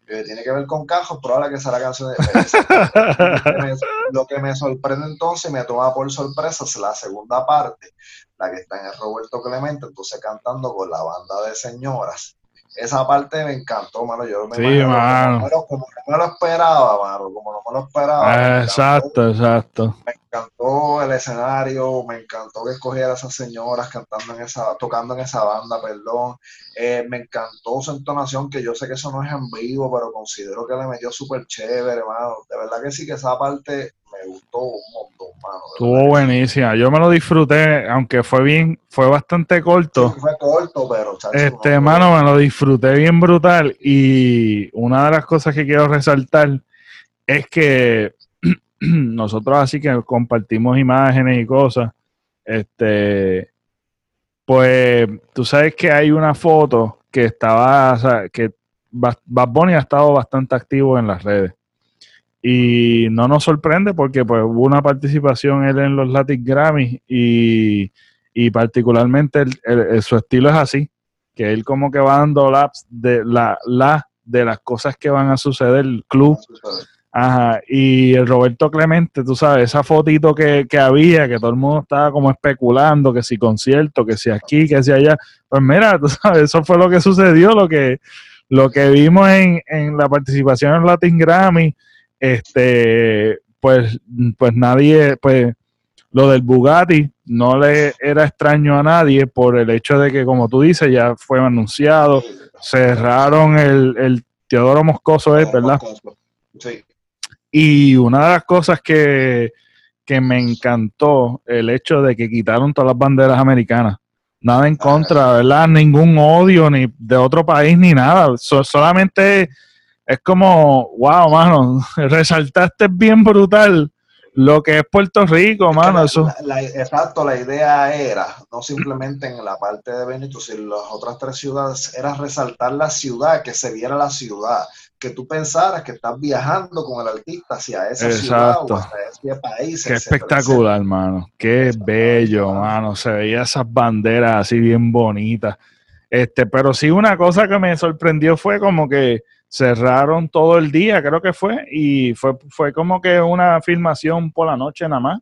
que tiene que ver con cajos, probable que sea la canción de Lo que me sorprende entonces, me toma por sorpresa, es la segunda parte, la que está en el Roberto Clemente, entonces cantando con la banda de señoras. Esa parte me encantó, mano. Yo me sí, mano. Como, no me lo esperaba, mano. Como no me lo esperaba. exacto, exacto. Me encantó el escenario, me encantó que escogiera a esas señoras cantando en esa, tocando en esa banda, perdón. Eh, me encantó su entonación, que yo sé que eso no es en vivo, pero considero que le metió súper chévere, mano. De verdad que sí que esa parte me gustó un montón, mano. Estuvo buenísima. Yo me lo disfruté, aunque fue bien, fue bastante corto. fue corto, pero... este, mano, me lo disfruté bien brutal. Y una de las cosas que quiero resaltar es que nosotros así que compartimos imágenes y cosas, este, Pues tú sabes que hay una foto que estaba, o sea, que Bad Bunny ha estado bastante activo en las redes. Y no nos sorprende porque pues, hubo una participación él en los Latin Grammys y, particularmente su estilo es así, que él como que va dando laps de, la, de las cosas que van a suceder, el club. Ajá, y el Roberto Clemente, tú sabes, esa fotito que, que, había, que todo el mundo estaba como especulando, que si concierto, que si aquí, que si allá, pues mira, tú sabes, eso fue lo que sucedió, lo que, lo que vimos en, en la participación en Latin Grammy, este, pues, pues nadie, pues lo del Bugatti no le era extraño a nadie por el hecho de que, como tú dices, ya fue anunciado, cerraron el, el Teodoro Moscoso, ¿es verdad? Sí. Y una de las cosas que, me encantó, el hecho de que quitaron todas las banderas americanas. Nada en contra, ¿verdad? Ningún odio ni de otro país ni nada. solamente es como, wow, mano, resaltaste bien brutal lo que es Puerto Rico, mano. eso. exacto, la idea era, no simplemente en la parte de Benito, sino en las otras tres ciudades, era resaltar la ciudad, que se viera la ciudad, que tú pensaras que estás viajando con el artista hacia esa ciudad o hacia ese país. Qué espectacular, hermano. Qué bello, mano. Se veía esas banderas así bien bonitas. Este, pero sí una cosa que me sorprendió fue como que cerraron todo el día, creo que fue, y fue, fue como que una filmación por la noche nada más,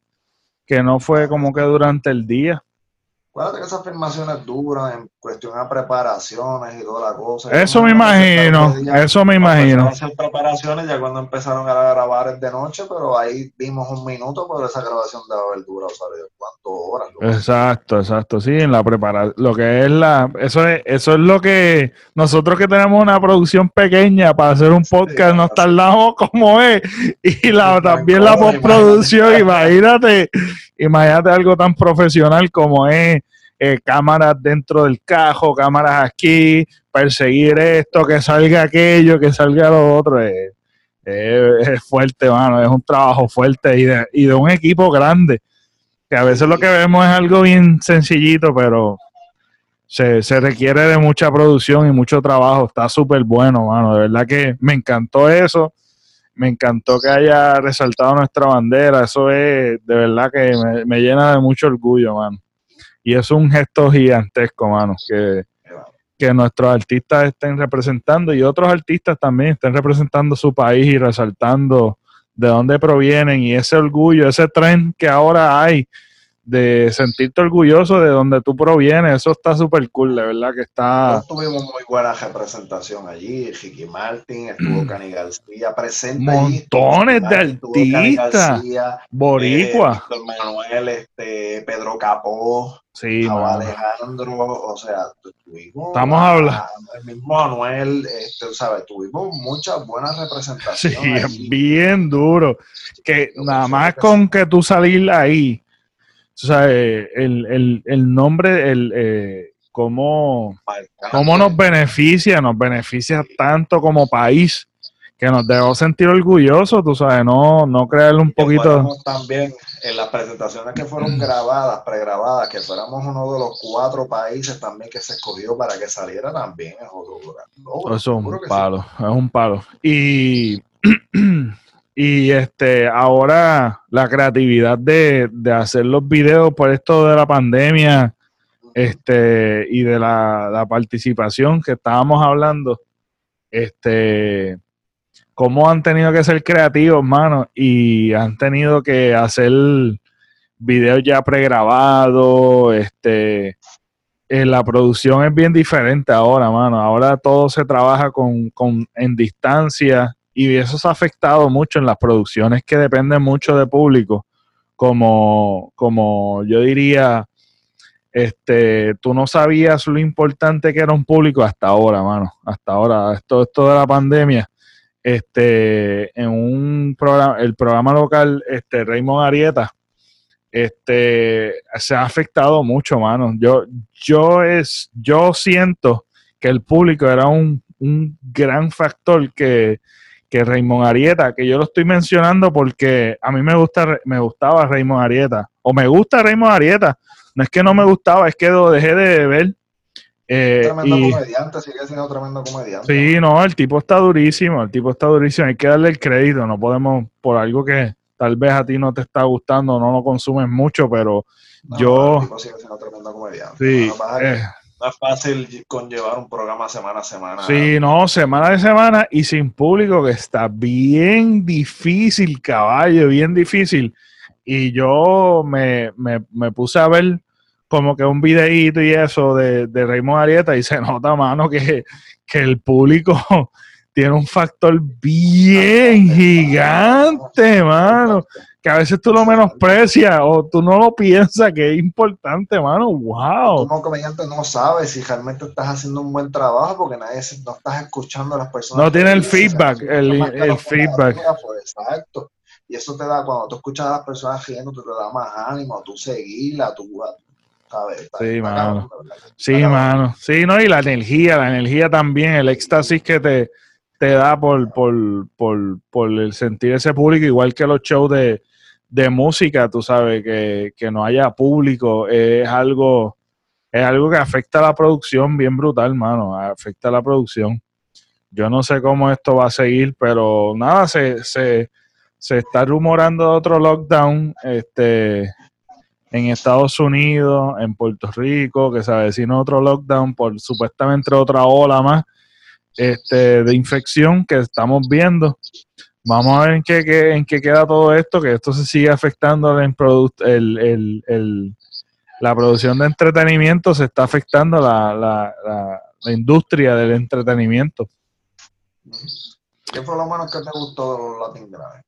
que no fue como que durante el día. Acuérdate que esas afirmaciones duran en cuestión de preparaciones y toda la cosa. Eso me imagino, eso me imagino. Hacer preparaciones ya cuando empezaron a grabar es de noche, pero ahí vimos un minuto, pero esa grabación debe haber durado, ¿sabes? ¿Cuántas horas? Exacto, exacto, sí, en la preparación, lo que es la, eso es, eso es lo que nosotros que tenemos una producción pequeña para hacer un podcast nos tardamos como es, y la, también la postproducción, imagínate, imagínate algo tan profesional como es eh, cámaras dentro del cajo, cámaras aquí, perseguir esto, que salga aquello, que salga lo otro. Es, fuerte, mano, es un trabajo fuerte y de, y de un equipo grande. Que a veces lo que vemos es algo bien sencillito, pero se, se, requiere de mucha producción y mucho trabajo. Está súper bueno, mano. De verdad que me encantó eso. Me encantó que haya resaltado nuestra bandera. Eso es de verdad que me, llena de mucho orgullo, mano. Y es un gesto gigantesco, mano, que, que nuestros artistas estén representando y otros artistas también estén representando su país y resaltando de dónde provienen y ese orgullo, ese tren que ahora hay de sentirte orgulloso de donde tú provienes, eso está súper cool, de verdad que está... tuvimos muy buena representación allí, Ricky Martin, estuvo mm. Cani García presente Montones de artistas, Boricua. Eh, Manuel, este, Pedro Capó, sí, Alejandro, o sea, tuvimos... Estamos hablando... El mismo Manuel, este, ¿sabes? Tuvimos muchas buenas representaciones. Sí, bien duro. Que nada más con que tú salir ahí o sea, el, el, nombre, el, eh, cómo, cómo nos beneficia, nos beneficia tanto como país que nos debo sentir orgullosos, tú sabes, no, no creerle un poquito. También en las presentaciones que fueron grabadas, pregrabadas, que fuéramos uno de los cuatro países también que se escogió para que saliera también es Eso es un palo, es un palo. Y Y este, ahora la creatividad de, hacer los videos por esto de la pandemia este, y de la, participación que estábamos hablando, este, cómo han tenido que ser creativos, mano, y han tenido que hacer videos ya pregrabados, este, eh, la producción es bien diferente ahora, mano. Ahora todo se trabaja con, con en distancia y eso se ha afectado mucho en las producciones que dependen mucho de público, como, como yo diría, este, tú no sabías lo importante que era un público hasta ahora, mano, hasta ahora, esto, esto de la pandemia, este, en un programa, el programa local, este, Raymond Arieta, este, se ha afectado mucho, mano. Yo, yo es, yo siento que el público era un, un gran factor que, que Raymond Arieta, que yo lo estoy mencionando porque a mí me gusta me gustaba Raymond Arieta, o me gusta Raymond Arieta. no es que no me gustaba, es que lo dejé de ver. Eh, tremendo comediante, sigue siendo tremendo comediante. Sí, no, el tipo está durísimo, el tipo está durísimo, hay que darle el crédito, no podemos, por algo que tal vez a ti no te está gustando, no lo consumes mucho, pero yo... El tipo sigue siendo tremendo comediante. Sí, no es fácil conllevar un programa semana a semana. Sí, no, semana de semana y sin público, que está bien difícil, caballo, bien difícil. Y yo me, puse a ver como que un videíto y eso de, de Raymond Arieta y se nota, mano, que, que el público tiene un factor bien gigante, mano que a veces tú lo menosprecias o tú no lo piensas que es importante, mano. ¡Wow! Como comediante no sabes si realmente estás haciendo un buen trabajo porque nadie no estás escuchando a las personas. No tiene el feedback, el, el feedback. Exacto. Y eso te da, cuando tú escuchas a las personas riendo, te da más ánimo, tú seguirla, tú ¿sabes? sí, mano. sí, mano. Sí, no, y la energía, la energía también, el éxtasis que te, te da por, por, por, por el sentir ese público, igual que los shows de, de música, tú sabes, que, no haya público, es algo, es algo que afecta a la producción bien brutal, mano, afecta a la producción. Yo no sé cómo esto va a seguir, pero nada, se, se, se está rumorando otro lockdown este, en Estados Unidos, en Puerto Rico, que se avecina otro lockdown por supuestamente otra ola más este, de infección que estamos viendo. Vamos a ver en qué, en qué queda todo esto, que esto se sigue afectando en el, el, el, la producción de entretenimiento, se está afectando la, la, la, industria del entretenimiento. ¿Qué fue lo menos que te gustó de los Latin Grammy?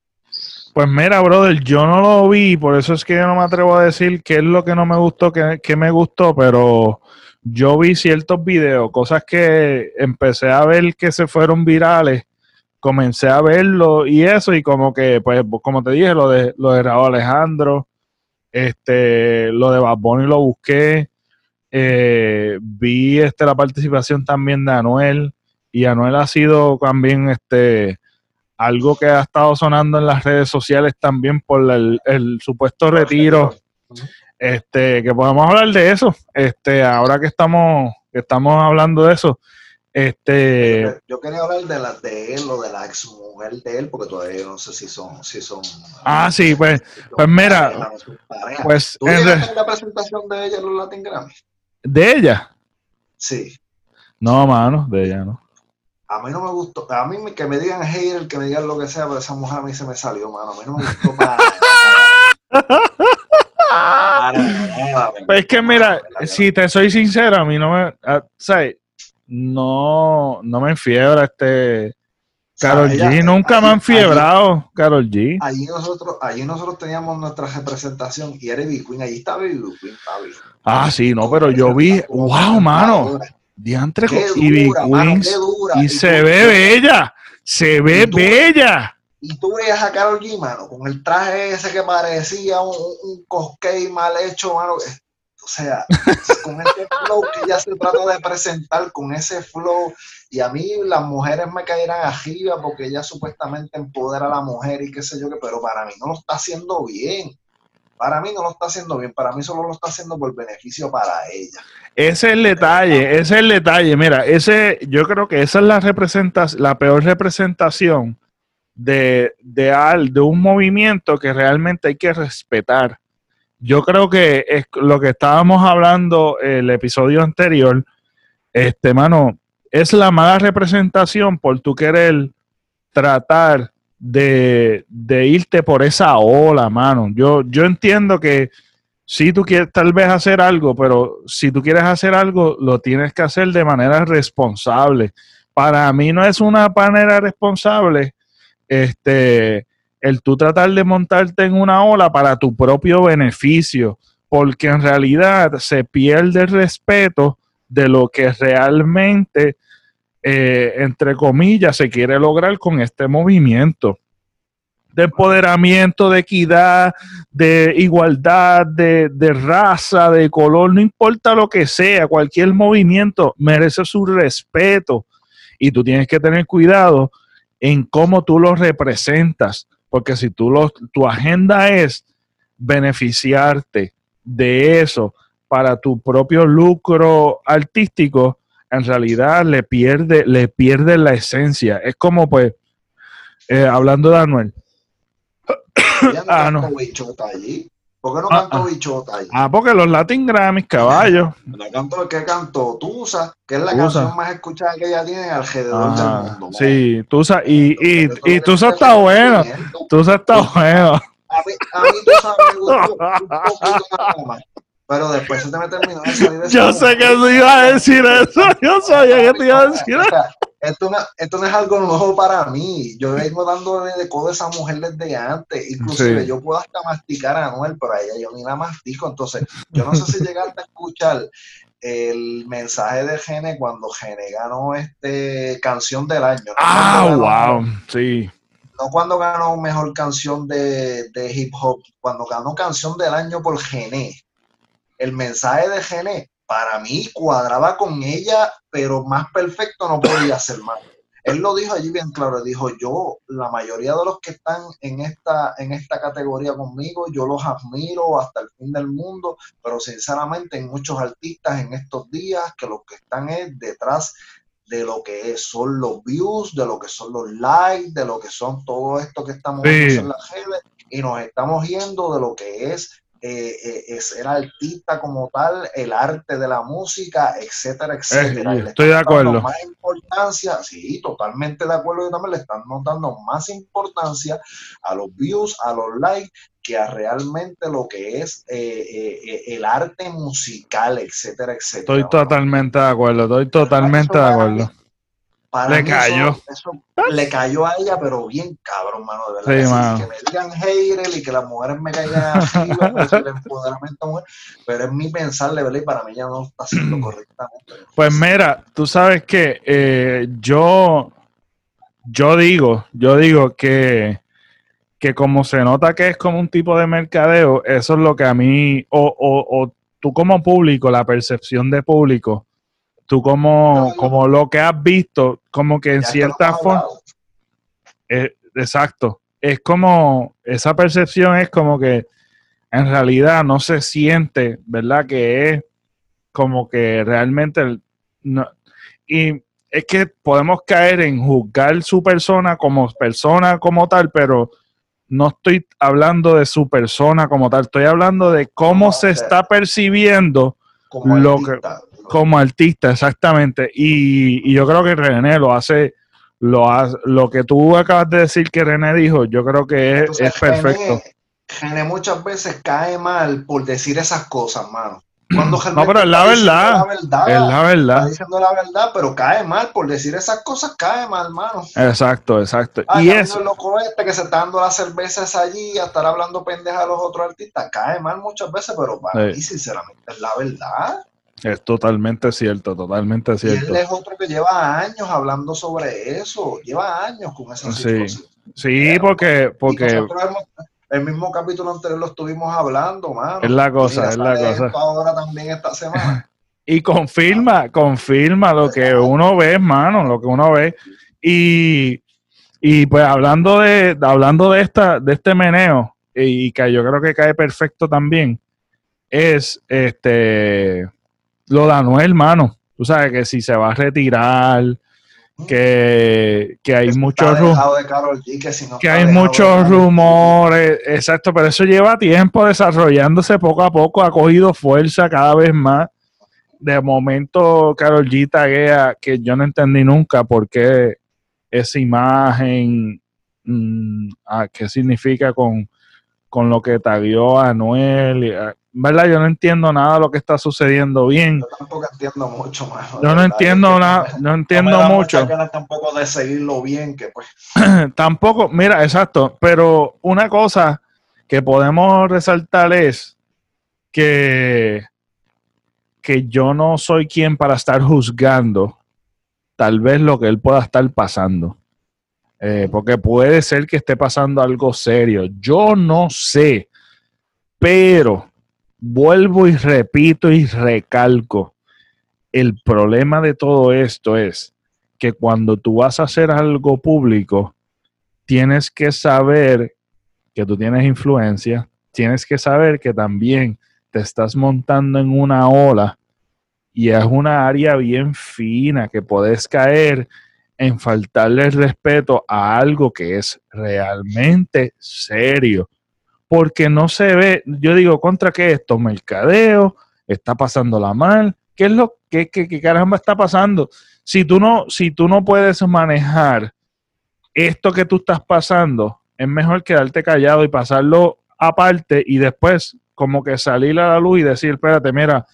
Pues mira, brother, yo no lo vi, por eso es que yo no me atrevo a decir qué es lo que no me gustó, qué, qué me gustó, pero yo vi ciertos videos, cosas que empecé a ver que se fueron virales comencé a verlo y eso, y como que, pues, como te dije, lo de, lo de Raúl Alejandro, este, lo de Bad Bunny lo busqué, eh, vi este, la participación también de Anuel, y Anuel ha sido también este algo que ha estado sonando en las redes sociales también por el, el supuesto retiro. Este, que podemos hablar de eso, este, ahora que estamos, que estamos hablando de eso. Este, yo quería hablar de la de él o de la ex mujer de él, porque todavía no sé si son, si son. Ah, sí, pues, pues mira, pues ¿Tú en la presentación de ella en los Latin Grammy? ¿De ella? Sí. No, mano, de ella no. A mí no me gustó. A mí que me digan hater, que me digan lo que sea, pero esa mujer a mí se me salió, mano. A mí no me gustó para. pues es que mira, si te soy sincero, a mí no me. Uh, no, no me enfiebra este. Carol G, nunca me han fiebrado, Carol G. Allí nosotros, allí nosotros teníamos nuestra representación y era Ivy Queen, allí estaba Ivy Queen, Ah, sí, no, pero yo vi, wow, mano, diantre Ivy Queen y, se ve bella, se ve bella. Y tú veías a Carol G, mano, con el traje ese que parecía un, un mal hecho, mano, o sea, con ese flow que ella se trata de presentar, con ese flow, y a mí las mujeres me caerán arriba porque ella supuestamente empodera a la mujer y qué sé yo, que, pero para mí no lo está haciendo bien. Para mí no lo está haciendo bien, para mí solo lo está haciendo por beneficio para ella. Ese es el detalle, ese es el detalle. Mira, ese, yo creo que esa es la representación, la peor representación de, de, de un movimiento que realmente hay que respetar yo creo que es lo que estábamos hablando el episodio anterior, este, mano, es la mala representación por tu querer tratar de, irte por esa ola, mano. Yo, yo entiendo que si tú quieres tal vez hacer algo, pero si tú quieres hacer algo, lo tienes que hacer de manera responsable. Para mí no es una manera responsable, este, el tú tratar de montarte en una ola para tu propio beneficio, porque en realidad se pierde el respeto de lo que realmente, eh, entre comillas, se quiere lograr con este movimiento. De empoderamiento, de equidad, de igualdad, de, de, raza, de color, no importa lo que sea, cualquier movimiento merece su respeto. Y tú tienes que tener cuidado en cómo tú lo representas porque si tú lo, tu agenda es beneficiarte de eso para tu propio lucro artístico, en realidad le pierde, le pierde la esencia. Es como pues, eh, hablando de Anuel. ah, no. ¿Por qué no ah, cantó ah. Bichota ahí? Ah, porque los Latin Grammys, caballo. La canto que cantó Tusa, que es la canción más escuchada que ella tiene alrededor del mundo. Sí, Tusa, y, y, y Tusa está bueno. Tusa está bueno. A mí, a mí Tusa me gustó un poquito más. Pero después se te me terminó de salir Yo sé que tú ibas a decir eso. Yo sabía que te iba a decir eso esto no, esto no es algo nuevo para mí. Yo vengo dando de codo a esa mujer desde antes. Inclusive yo puedo hasta masticar a Anuel, pero a ella yo ni la mastico. Entonces, yo no sé si llegaste a escuchar el mensaje de Gene cuando Gene ganó este canción del año. Ah, wow, sí. No cuando ganó mejor canción de, de, hip hop, cuando ganó canción del año por Gene. El mensaje de Gene para mí cuadraba con ella, pero más perfecto no podía ser más. Él lo dijo allí bien claro, dijo yo, la mayoría de los que están en esta, en esta categoría conmigo, yo los admiro hasta el fin del mundo, pero sinceramente hay muchos artistas en estos días que lo que están es detrás de lo que son los views, de lo que son los likes, de lo que son todo esto que estamos viendo en las redes, y nos estamos yendo de lo que es eh, eh, ser artista como tal, el arte de la música, etcétera, etcétera. Eh, estoy de acuerdo. Más importancia, sí, totalmente de acuerdo. Yo también le están dando más importancia a los views, a los likes, que a realmente lo que es el arte musical, etcétera, etcétera. Estoy totalmente de acuerdo, estoy totalmente de acuerdo le cayó. le cayó a ella, pero bien cabrón, mano, de verdad. que, me digan hater y que las mujeres me caigan así, el empoderamiento mujer, pero es mi pensar, ¿verdad? Y para mí ya no está haciendo correctamente. Pues mira, tú sabes que eh, yo, yo digo, yo digo que, que como se nota que es como un tipo de mercadeo, eso es lo que a mí, o, o, o tú como público, la percepción de público, tú como, como lo que has visto, como que en cierta forma... Eh, exacto. Es como, esa percepción es como que en realidad no se siente, ¿verdad? Que es como que realmente... No, y es que podemos caer en juzgar su persona como persona como tal, pero no estoy hablando de su persona como tal, estoy hablando de cómo se está percibiendo lo que como artista, exactamente. Y, yo creo que René lo hace, lo lo que tú acabas de decir que René dijo, yo creo que es, perfecto. René, muchas veces cae mal por decir esas cosas, mano. Cuando no, pero es la verdad. Es la verdad. Está diciendo la verdad, pero cae mal por decir esas cosas, cae mal, mano. Exacto, exacto. y eso. El loco este que se está dando las cervezas allí a estar hablando pendeja a los otros artistas, cae mal muchas veces, pero para mí, sinceramente, es la verdad. Es totalmente cierto, totalmente cierto. Y él es otro que lleva años hablando sobre eso, lleva años con esa situación. Sí, porque, porque el mismo capítulo anterior lo estuvimos hablando, mano. Es la cosa, es la cosa. Ahora también esta semana. y confirma, confirma lo que uno ve, mano, lo que uno ve. Y, y pues hablando de, hablando de esta, de este meneo, y que yo creo que cae perfecto también, es este lo de Anuel, hermano. Tú sabes que si se va a retirar, que, hay muchos que, hay muchos rumores, exacto, pero eso lleva tiempo desarrollándose poco a poco, ha cogido fuerza cada vez más. De momento, Carol G taguea que yo no entendí nunca por qué esa imagen, mm, ah, qué significa con, con lo que tagueó a Anuel. ¿Verdad? Yo no entiendo nada de lo que está sucediendo bien. Yo tampoco entiendo mucho más. Yo no entiendo nada, no entiendo mucho. tampoco de seguirlo bien, que pues. tampoco, mira, exacto, pero una cosa que podemos resaltar es que, que yo no soy quien para estar juzgando tal vez lo que él pueda estar pasando. Eh, porque puede ser que esté pasando algo serio. Yo no sé, pero vuelvo y repito y recalco, el problema de todo esto es que cuando tú vas a hacer algo público, tienes que saber que tú tienes influencia, tienes que saber que también te estás montando en una ola y es una área bien fina que puedes caer en faltarle el respeto a algo que es realmente serio. Porque no se ve, yo digo, ¿contra qué esto? Mercadeo, está pasando la mal. ¿Qué es lo que, que, caramba está pasando? Si tú no, si tú no puedes manejar esto que tú estás pasando, es mejor quedarte callado y pasarlo aparte y después como que salir a la luz y decir, espérate, mira,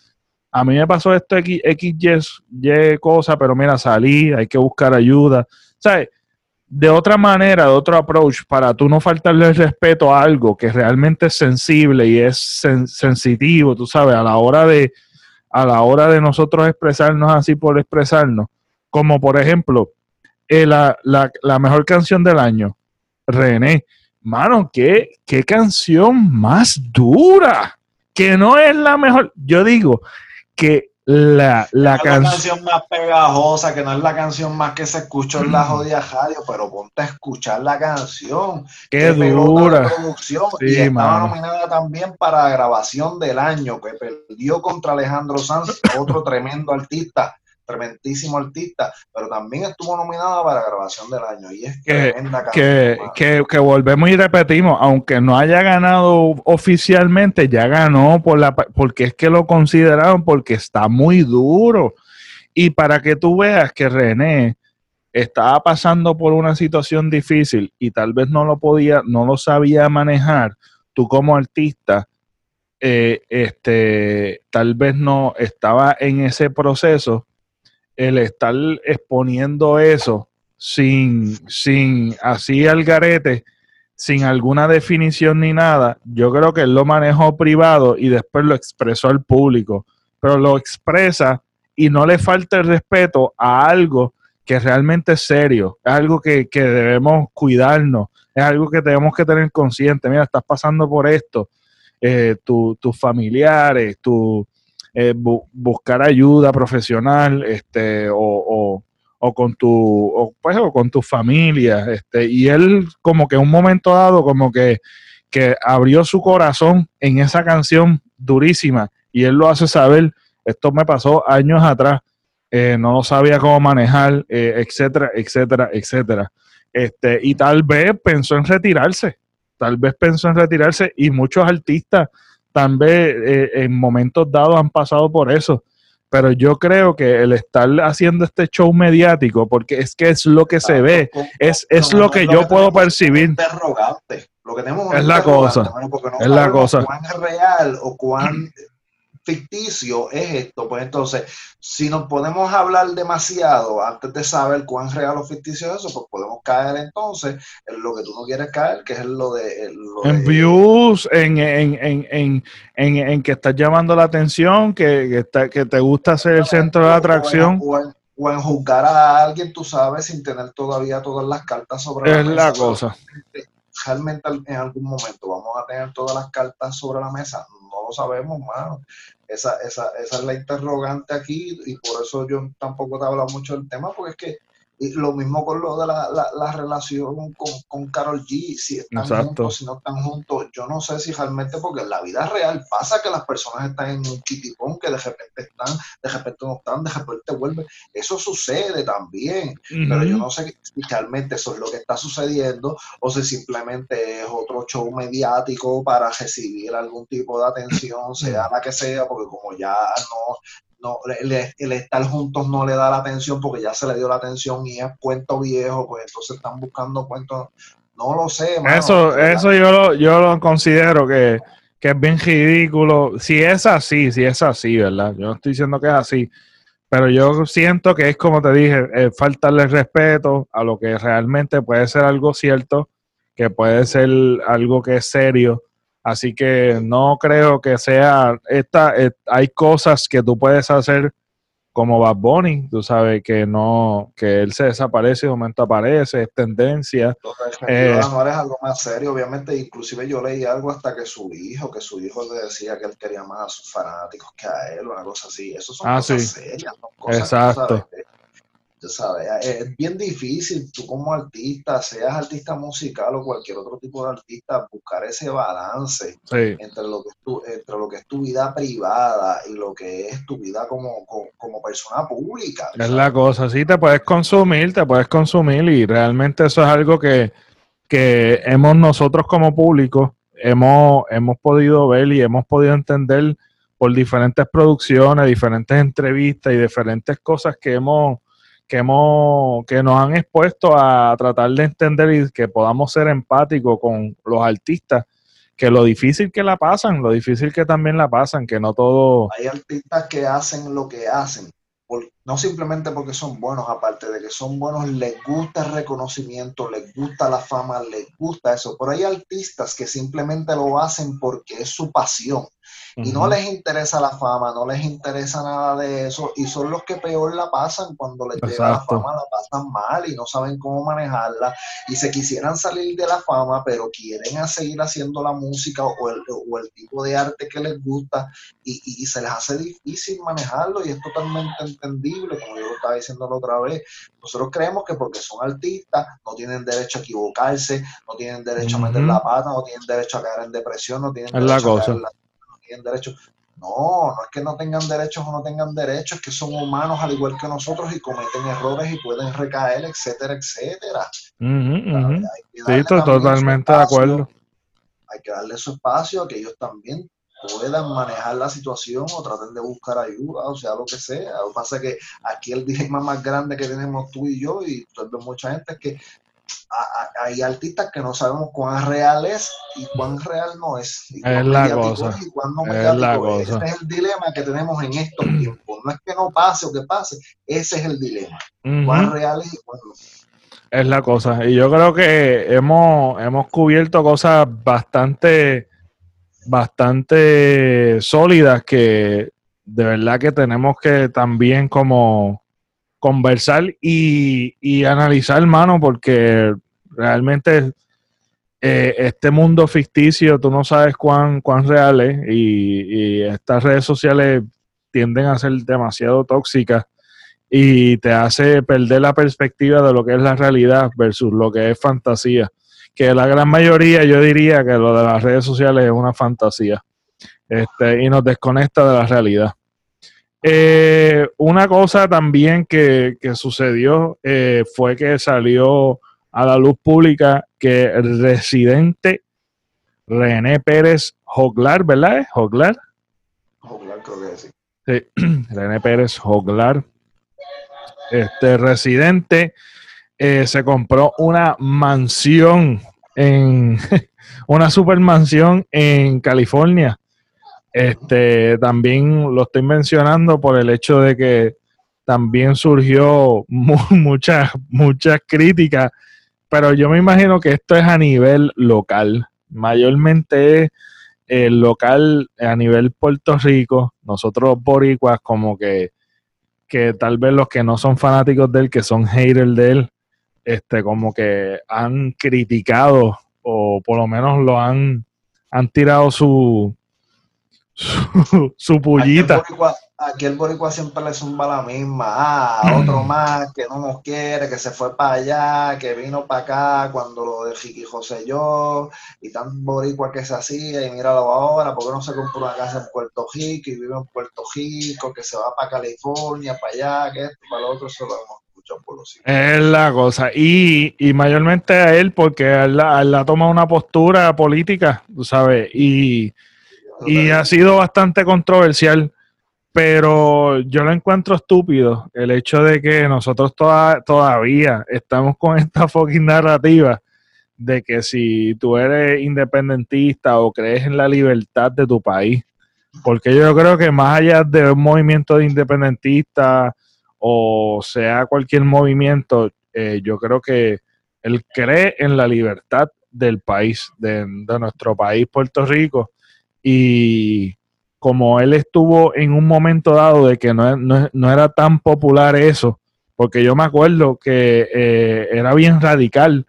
a mí me pasó esto X, X y cosa, pero mira, salí, hay que buscar ayuda. ¿Sabes? De otra manera, de otro approach, para tú no faltarle el respeto a algo que realmente es sensible y es sensitivo, tú sabes, a la hora de a la hora de nosotros expresarnos así por expresarnos, como por ejemplo, eh, la, la mejor canción del año, René, mano, ¿qué, qué canción más dura. Que no es la mejor. Yo digo que la, la, canción más pegajosa, que no es la canción más que se escuchó en la mm. jodida radio, pero ponte a escuchar la canción. Qué, dura. Producción, y estaba nominada también para grabación del año, que perdió contra Alejandro Sanz, otro tremendo artista tremendísimo artista, pero también estuvo nominada para grabación del año. Y es que, que, que, que, volvemos y repetimos, aunque no haya ganado oficialmente, ya ganó por la, porque es que lo consideraron porque está muy duro. Y para que tú veas que René estaba pasando por una situación difícil y tal vez no lo podía, no lo sabía manejar, tú como artista, eh, este, tal vez no estaba en ese proceso el estar exponiendo eso sin, sin así al garete, sin alguna definición ni nada, yo creo que él lo manejó privado y después lo expresó al público, pero lo expresa y no le falta el respeto a algo que realmente es serio, algo que, debemos cuidarnos, es algo que tenemos que tener consciente, mira, estás pasando por esto, eh, tus familiares, tu, eh, buscar ayuda profesional este, o, con tu pues, o con tu familia este, y él como que en un momento dado como que, que abrió su corazón en esa canción durísima y él lo hace saber esto me pasó años atrás eh, no sabía cómo manejar eh, etcétera etcétera etcétera. Este y tal vez pensó en retirarse tal vez pensó en retirarse y muchos artistas también eh, en momentos dados han pasado por eso. Pero yo creo que el estar haciendo este show mediático, porque es que es lo que se ve, es, es lo que yo puedo percibir. Lo que tenemos es la cosa. es la cosa. Cuán real o cuán ficticio es esto, pues entonces, si nos podemos hablar demasiado antes de saber cuán real o ficticio es eso, pues podemos caer entonces en lo que tú no quieres caer, que es lo de... en views, en, en, en, que estás llamando la atención, que, que, te gusta ser el centro de atracción. O en, juzgar a alguien, tú sabes, sin tener todavía todas las cartas sobre la mesa. Es la cosa. Realmente en algún momento vamos a tener todas las cartas sobre la mesa, no lo sabemos, mano. Esa, esa, esa es la interrogante aquí y por eso yo tampoco te he hablado mucho del tema, porque es que y lo mismo con lo de la, la, relación con, con Carol G, si están juntos, si no están juntos, yo no sé si realmente, porque en la vida real pasa que las personas están en un chitipón, que de repente están, de repente no están, de repente vuelven. Eso sucede también, pero yo no sé si realmente eso es lo que está sucediendo o si simplemente es otro show mediático para recibir algún tipo de atención, sea la que sea, porque como ya no, no, el, estar juntos no le da la atención porque ya se le dio la atención y es cuento viejo, pues entonces están buscando cuentos, no lo sé. eso eso yo lo, yo lo considero que, es bien ridículo. Si es así, si es así, ¿verdad? Yo no estoy diciendo que es así, pero yo siento que es como te dije, eh, faltarle respeto a lo que realmente puede ser algo cierto, que puede ser algo que es serio Así que no creo que sea esta eh, hay cosas que tú puedes hacer como Bad Bunny, tú sabes que no que él se desaparece, de momento aparece, es tendencia. Eh, no es algo más serio, obviamente, inclusive yo leí algo hasta que su hijo, que su hijo le decía que él quería más a sus fanáticos que a él, una cosa así. Eso son ah, cosas serias, Exacto. Sabes, es bien difícil tú como artista, seas artista musical o cualquier otro tipo de artista, buscar ese balance entre, lo que es tu, entre lo que es tu vida privada y lo que es tu vida como, como, persona pública. Es la cosa, sí, te puedes consumir, te puedes consumir y realmente eso es algo que, que hemos nosotros como público, hemos, hemos podido ver y hemos podido entender por diferentes producciones, diferentes entrevistas y diferentes cosas que hemos que, hemos, que nos han expuesto a tratar de entender y que podamos ser empáticos con los artistas, que lo difícil que la pasan, lo difícil que también la pasan, que no todo... Hay artistas que hacen lo que hacen, no simplemente porque son buenos, aparte de que son buenos, les gusta el reconocimiento, les gusta la fama, les gusta eso, pero hay artistas que simplemente lo hacen porque es su pasión y no les interesa la fama, no les interesa nada de eso, y son los que peor la pasan cuando les llega la fama, la pasan mal y no saben cómo manejarla, y se quisieran salir de la fama, pero quieren seguir haciendo la música o el, o el tipo de arte que les gusta, y, y, se les hace difícil manejarlo, y es totalmente entendible, como yo lo estaba diciendo la otra vez. Nosotros creemos que porque son artistas, no tienen derecho a equivocarse, no tienen derecho a meter la pata, no tienen derecho a caer en depresión, no tienen derecho a caer en la tienen derechos. No, no es que no tengan derechos o no tengan derechos, es que son humanos al igual que nosotros y cometen errores y pueden recaer, etcétera, etcétera. Sí, totalmente de acuerdo. Hay que darle su espacio a que ellos también puedan manejar la situación o traten de buscar ayuda, o sea, lo que sea. Lo que pasa es que aquí el dilema más grande que tenemos tú y yo y tal vez mucha gente es que hay artistas que no sabemos cuán real es y cuán real no es. es la cosa. es la cosa. Ese es el dilema que tenemos en estos tiempos. No es que no pase o que pase, ese es el dilema. Cuán real es y cuán no. Es la cosa. Y yo creo que hemos, hemos cubierto cosas bastante, bastante sólidas que de verdad que tenemos que también como conversar y, y analizar, hermano, porque realmente eh, este mundo ficticio, tú no sabes cuán, cuán real es y, estas redes sociales tienden a ser demasiado tóxicas y te hace perder la perspectiva de lo que es la realidad versus lo que es fantasía. Que la gran mayoría yo diría que lo de las redes sociales es una fantasía este, y nos desconecta de la realidad. Eh, una cosa también que, sucedió eh, fue que salió a la luz pública que el residente René Pérez Joglar, ¿verdad? Joglar. Joglar, creo que sí. Sí, René Pérez Joglar. Este residente eh, se compró una mansión en una supermansión en California este, también lo estoy mencionando por el hecho de que también surgió muchas, muchas críticas, pero yo me imagino que esto es a nivel local, mayormente es el local a nivel Puerto Rico, nosotros boricuas como que, que tal vez los que no son fanáticos de él, que son haters de él, este, como que han criticado o por lo menos lo han, han tirado su, su, pullita. Aquí el, boricua, siempre le zumba la misma. Ah, otro más que no nos quiere, que se fue para allá, que vino para acá cuando lo de Jiqui José yo, y tan boricua que se hacía, y míralo ahora, porque no se compró una casa en Puerto Rico y vive en Puerto Rico, que se va para California, para allá, que esto, para lo otro, eso lo hemos escuchado por los Es la cosa. Y, y mayormente a él, porque él, él ha tomado una postura política, tú sabes, y y ha sido bastante controversial, pero yo lo encuentro estúpido el hecho de que nosotros todavía estamos con esta fucking narrativa de que si tú eres independentista o crees en la libertad de tu país, porque yo creo que más allá de un movimiento de independentista o sea cualquier movimiento, eh, yo creo que él cree en la libertad del país, de, de nuestro país, Puerto Rico, y como él estuvo en un momento dado de que no, era tan popular eso, porque yo me acuerdo que eh, era bien radical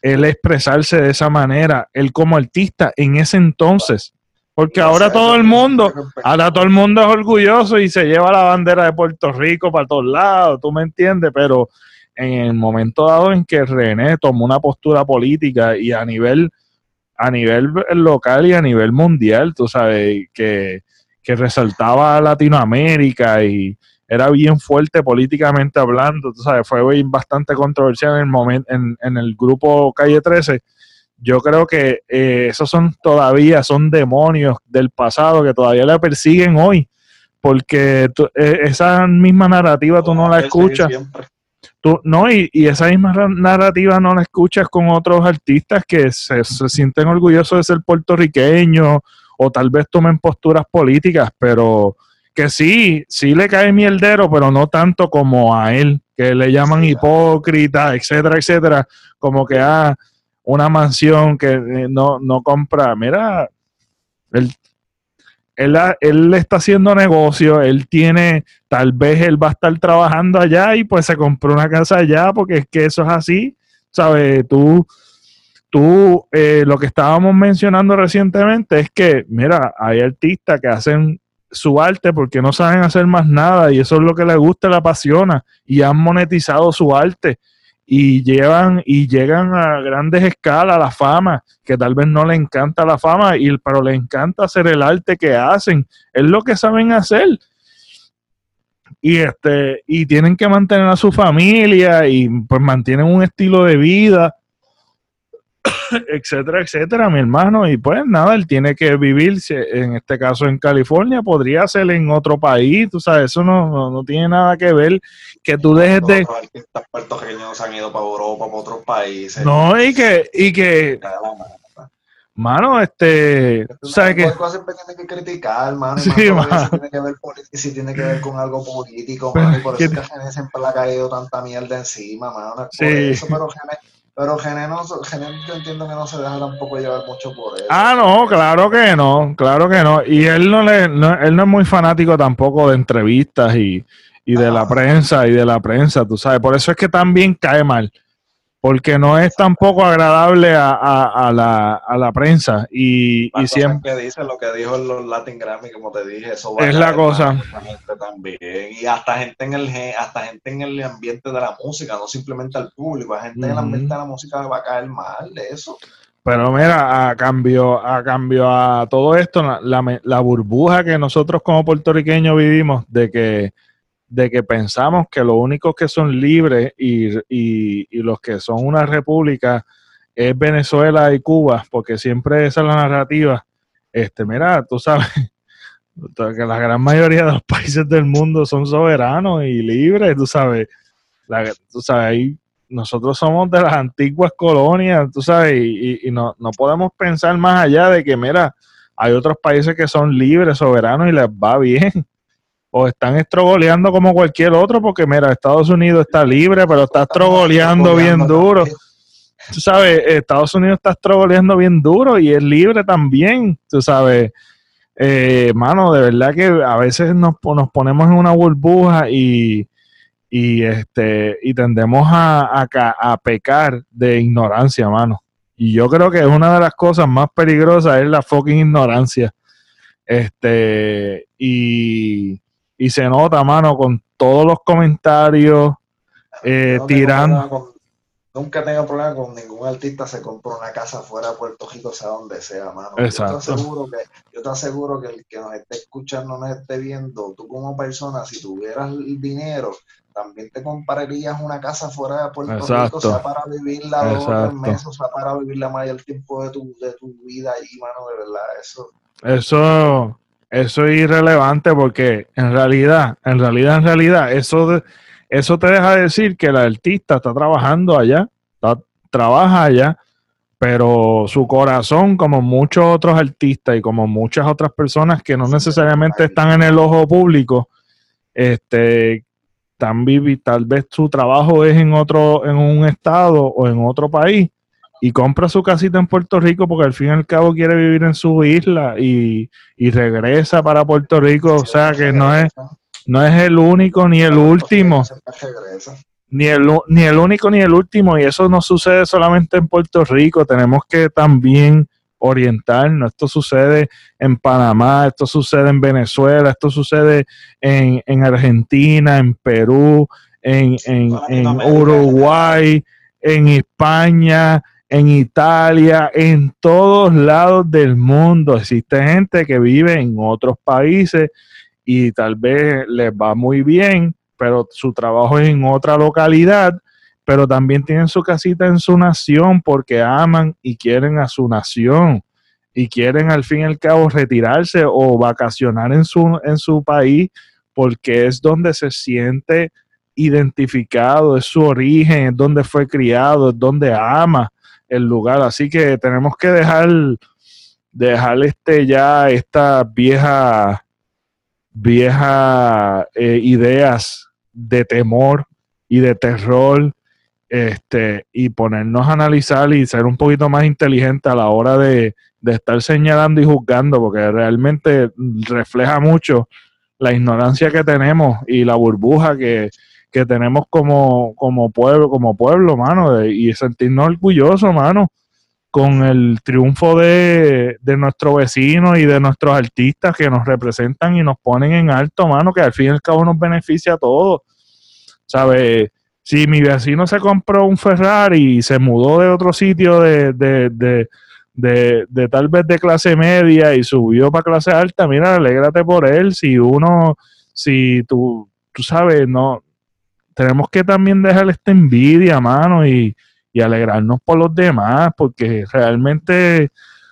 él expresarse de esa manera, él como artista en ese entonces, Porque ahora todo el mundo, ahora todo el mundo es orgulloso y se lleva la bandera de Puerto Rico para todos lados, tú me entiendes, pero en el momento dado en que René tomó una postura política y a nivel a nivel local y a nivel mundial, tú sabes, que, que resaltaba a Latinoamérica y era bien fuerte políticamente hablando, tú sabes, fue bastante controversial en el momento en, en el grupo Calle 13 yo creo que eh, esos son todavía, son demonios del pasado que todavía le persiguen hoy, porque eh, esa misma narrativa tú no la escuchas. Tú, no, y, esa misma narrativa no la escuchas con otros artistas que se, sienten orgullosos de ser puertorriqueños o tal vez tomen posturas políticas, pero que sí, sí le cae mierdero, pero no tanto como a él, que le llaman hipócrita, etcétera, etcétera, como que, ah, una mansión que eh, no, no compra. Mira, él, él, él, está haciendo negocio, él tiene, tal vez él va a estar trabajando allá y pues se compró una casa allá porque es que eso es así, ¿sabes? Tú, tú, eh, lo que estábamos mencionando recientemente es que, mira, hay artistas que hacen su arte porque no saben hacer más nada y eso es lo que les gusta, le apasiona y han monetizado su arte y llevan y llegan a grandes escalas la fama, que tal vez no le encanta la fama, y, pero le encanta hacer el arte que hacen, es lo que saben hacer. Y este, y tienen que mantener a su familia y pues mantienen un estilo de vida etcétera, etcétera, mi hermano. Y pues nada, él tiene que vivir, en este caso en California, podría ser en otro país, tú sabes, eso no, no, tiene nada que ver que tú dejes de... Los puertorriqueños han ido para Europa, para otros países. No, y que... Y que Mano, este. ¿sabes que siempre tiene que criticar, mano. Sí, mano. Si, tiene que ver, si tiene que ver con algo político, mano. Y por eso es que a siempre le ha caído tanta mierda encima, mano. Sí. eso, pero pero Gené, no, yo entiendo que no se deja tampoco llevar mucho por eso. Ah, no, claro que no, claro que no. Y él no, le, no, él no es muy fanático tampoco de entrevistas y, y de la prensa y de la prensa, tú sabes. Por eso es que también cae mal porque no es tampoco agradable a, a, la, a la, prensa. Y, y siempre que dice lo que dijo en los Latin Grammy como te dije eso va es la cosa. gente también. Y hasta gente en el hasta gente en el ambiente de la música no simplemente al público hay gente en el ambiente de la música va a caer mal de eso. Pero mira, a cambio, a cambio a todo esto, la, la burbuja que nosotros como puertorriqueños vivimos de que de que pensamos que los únicos que son libres y, y, los que son una república es Venezuela y Cuba, porque siempre esa es la narrativa. Este, mira, tú sabes que la gran mayoría de los países del mundo son soberanos y libres, tú sabes. tú sabes, ahí nosotros somos de las antiguas colonias, tú sabes, y, y no, no podemos pensar más allá de que, mira, hay otros países que son libres, soberanos y les va bien o están estrogoleando como cualquier otro, porque mira, Estados Unidos está libre, pero está estrogoleando bien duro. Tú sabes, Estados Unidos está estrogoleando bien duro y es libre también, tú sabes. Eh, mano, de verdad que a veces nos, nos ponemos en una burbuja y, y, este, y tendemos a, a, a pecar de ignorancia, mano. Y yo creo que es una de las cosas más peligrosas es la fucking ignorancia. Este, y, y se nota, mano, con todos los comentarios eh, tirando. nunca tengo problema con ningún artista se compra una casa fuera de Puerto Rico, sea donde sea, mano. Exacto. Yo te aseguro que, yo te aseguro que el que nos esté escuchando, nos esté viendo, tú como persona, si tuvieras el dinero, también te comprarías una casa fuera de Puerto Rico, sea para vivirla dos tres meses, o sea para vivirla mayor tiempo de tu, de tu vida ahí, mano, de verdad, eso. Eso, eso es irrelevante porque en realidad, en realidad, en realidad, eso, eso te deja decir que el artista está trabajando allá, trabaja allá, pero su corazón, como muchos otros artistas y como muchas otras personas que no necesariamente están en el ojo público, este, están tal vez su trabajo es en otro, en un estado o en otro país, y compra su casita en Puerto Rico porque al fin y al cabo quiere vivir en su isla y, regresa para Puerto Rico. O sea que no es, no es el único ni el último. Ni el, ni el único ni el último. Y eso no sucede solamente en Puerto Rico. Tenemos que también oriental, no, esto sucede en Panamá, esto sucede en Venezuela, esto sucede en, en Argentina, en Perú, en, en, en Uruguay, en España, en Italia, en todos lados del mundo. Existe gente que vive en otros países y tal vez les va muy bien, pero su trabajo es en otra localidad, pero también tienen su casita en su nación porque aman y quieren a su nación y quieren al fin y al cabo retirarse o vacacionar en su, en su país porque es donde se siente identificado, es su origen, es donde fue criado, es donde ama el lugar. Así que tenemos que dejar, dejar este ya estas viejas vieja, eh, ideas de temor y de terror este, y ponernos a analizar y ser un poquito más inteligente a la hora de, de, estar señalando y juzgando, porque realmente refleja mucho la ignorancia que tenemos y la burbuja que, que tenemos como, como pueblo, como pueblo, mano, y sentirnos orgullosos, mano, con el triunfo de, de nuestro vecino y de nuestros artistas que nos representan y nos ponen en alto, mano, que al fin y al cabo nos beneficia a todos. ¿Sabes? Si mi vecino se compró un Ferrari y se mudó de otro sitio de, de, de, de, de tal vez de clase media y subió para clase alta, mira, alégrate por él. Si uno, si tú, tú sabes, no, tenemos que también dejar esta envidia, mano, y, alegrarnos por los demás, porque realmente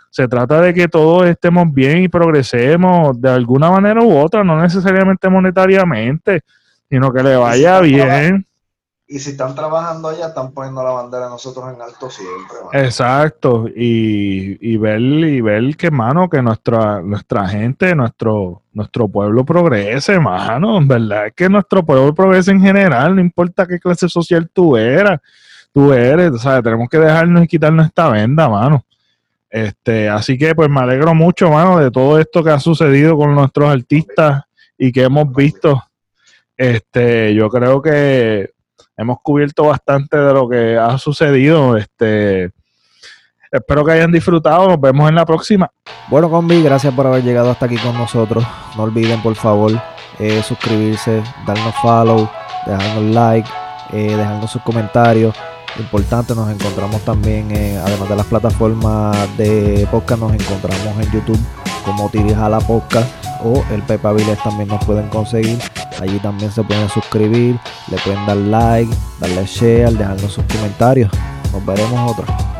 se trata de que todos estemos bien y progresemos de alguna manera u otra, no necesariamente monetariamente, sino que le vaya bien. Y si están trabajando allá, están poniendo la bandera de nosotros en alto siempre. Exacto, y, y, ver y ver que, mano, que nuestra, nuestra gente, nuestro, nuestro pueblo progrese, mano. En verdad es que nuestro pueblo progrese en general, no importa qué clase social tú eras, tú eres, o sea, tenemos que dejarnos y quitarnos esta venda, mano. Este, así que pues me alegro mucho, mano, de todo esto que ha sucedido con nuestros artistas y que hemos visto. Este, yo creo que hemos cubierto bastante de lo que ha sucedido. Este, espero que hayan disfrutado. Nos vemos en la próxima. Bueno, Combi, gracias por haber llegado hasta aquí con nosotros. No olviden, por favor, eh, suscribirse, darnos follow, dejarnos like, eh, dejarnos sus comentarios. Importante, nos encontramos también, además de las plataformas de podcast, nos encontramos en YouTube como Tirijala Podcast o el Pepa también nos pueden conseguir. Allí también se pueden suscribir, le pueden dar like, darle share, dejarnos sus comentarios. Nos veremos otra.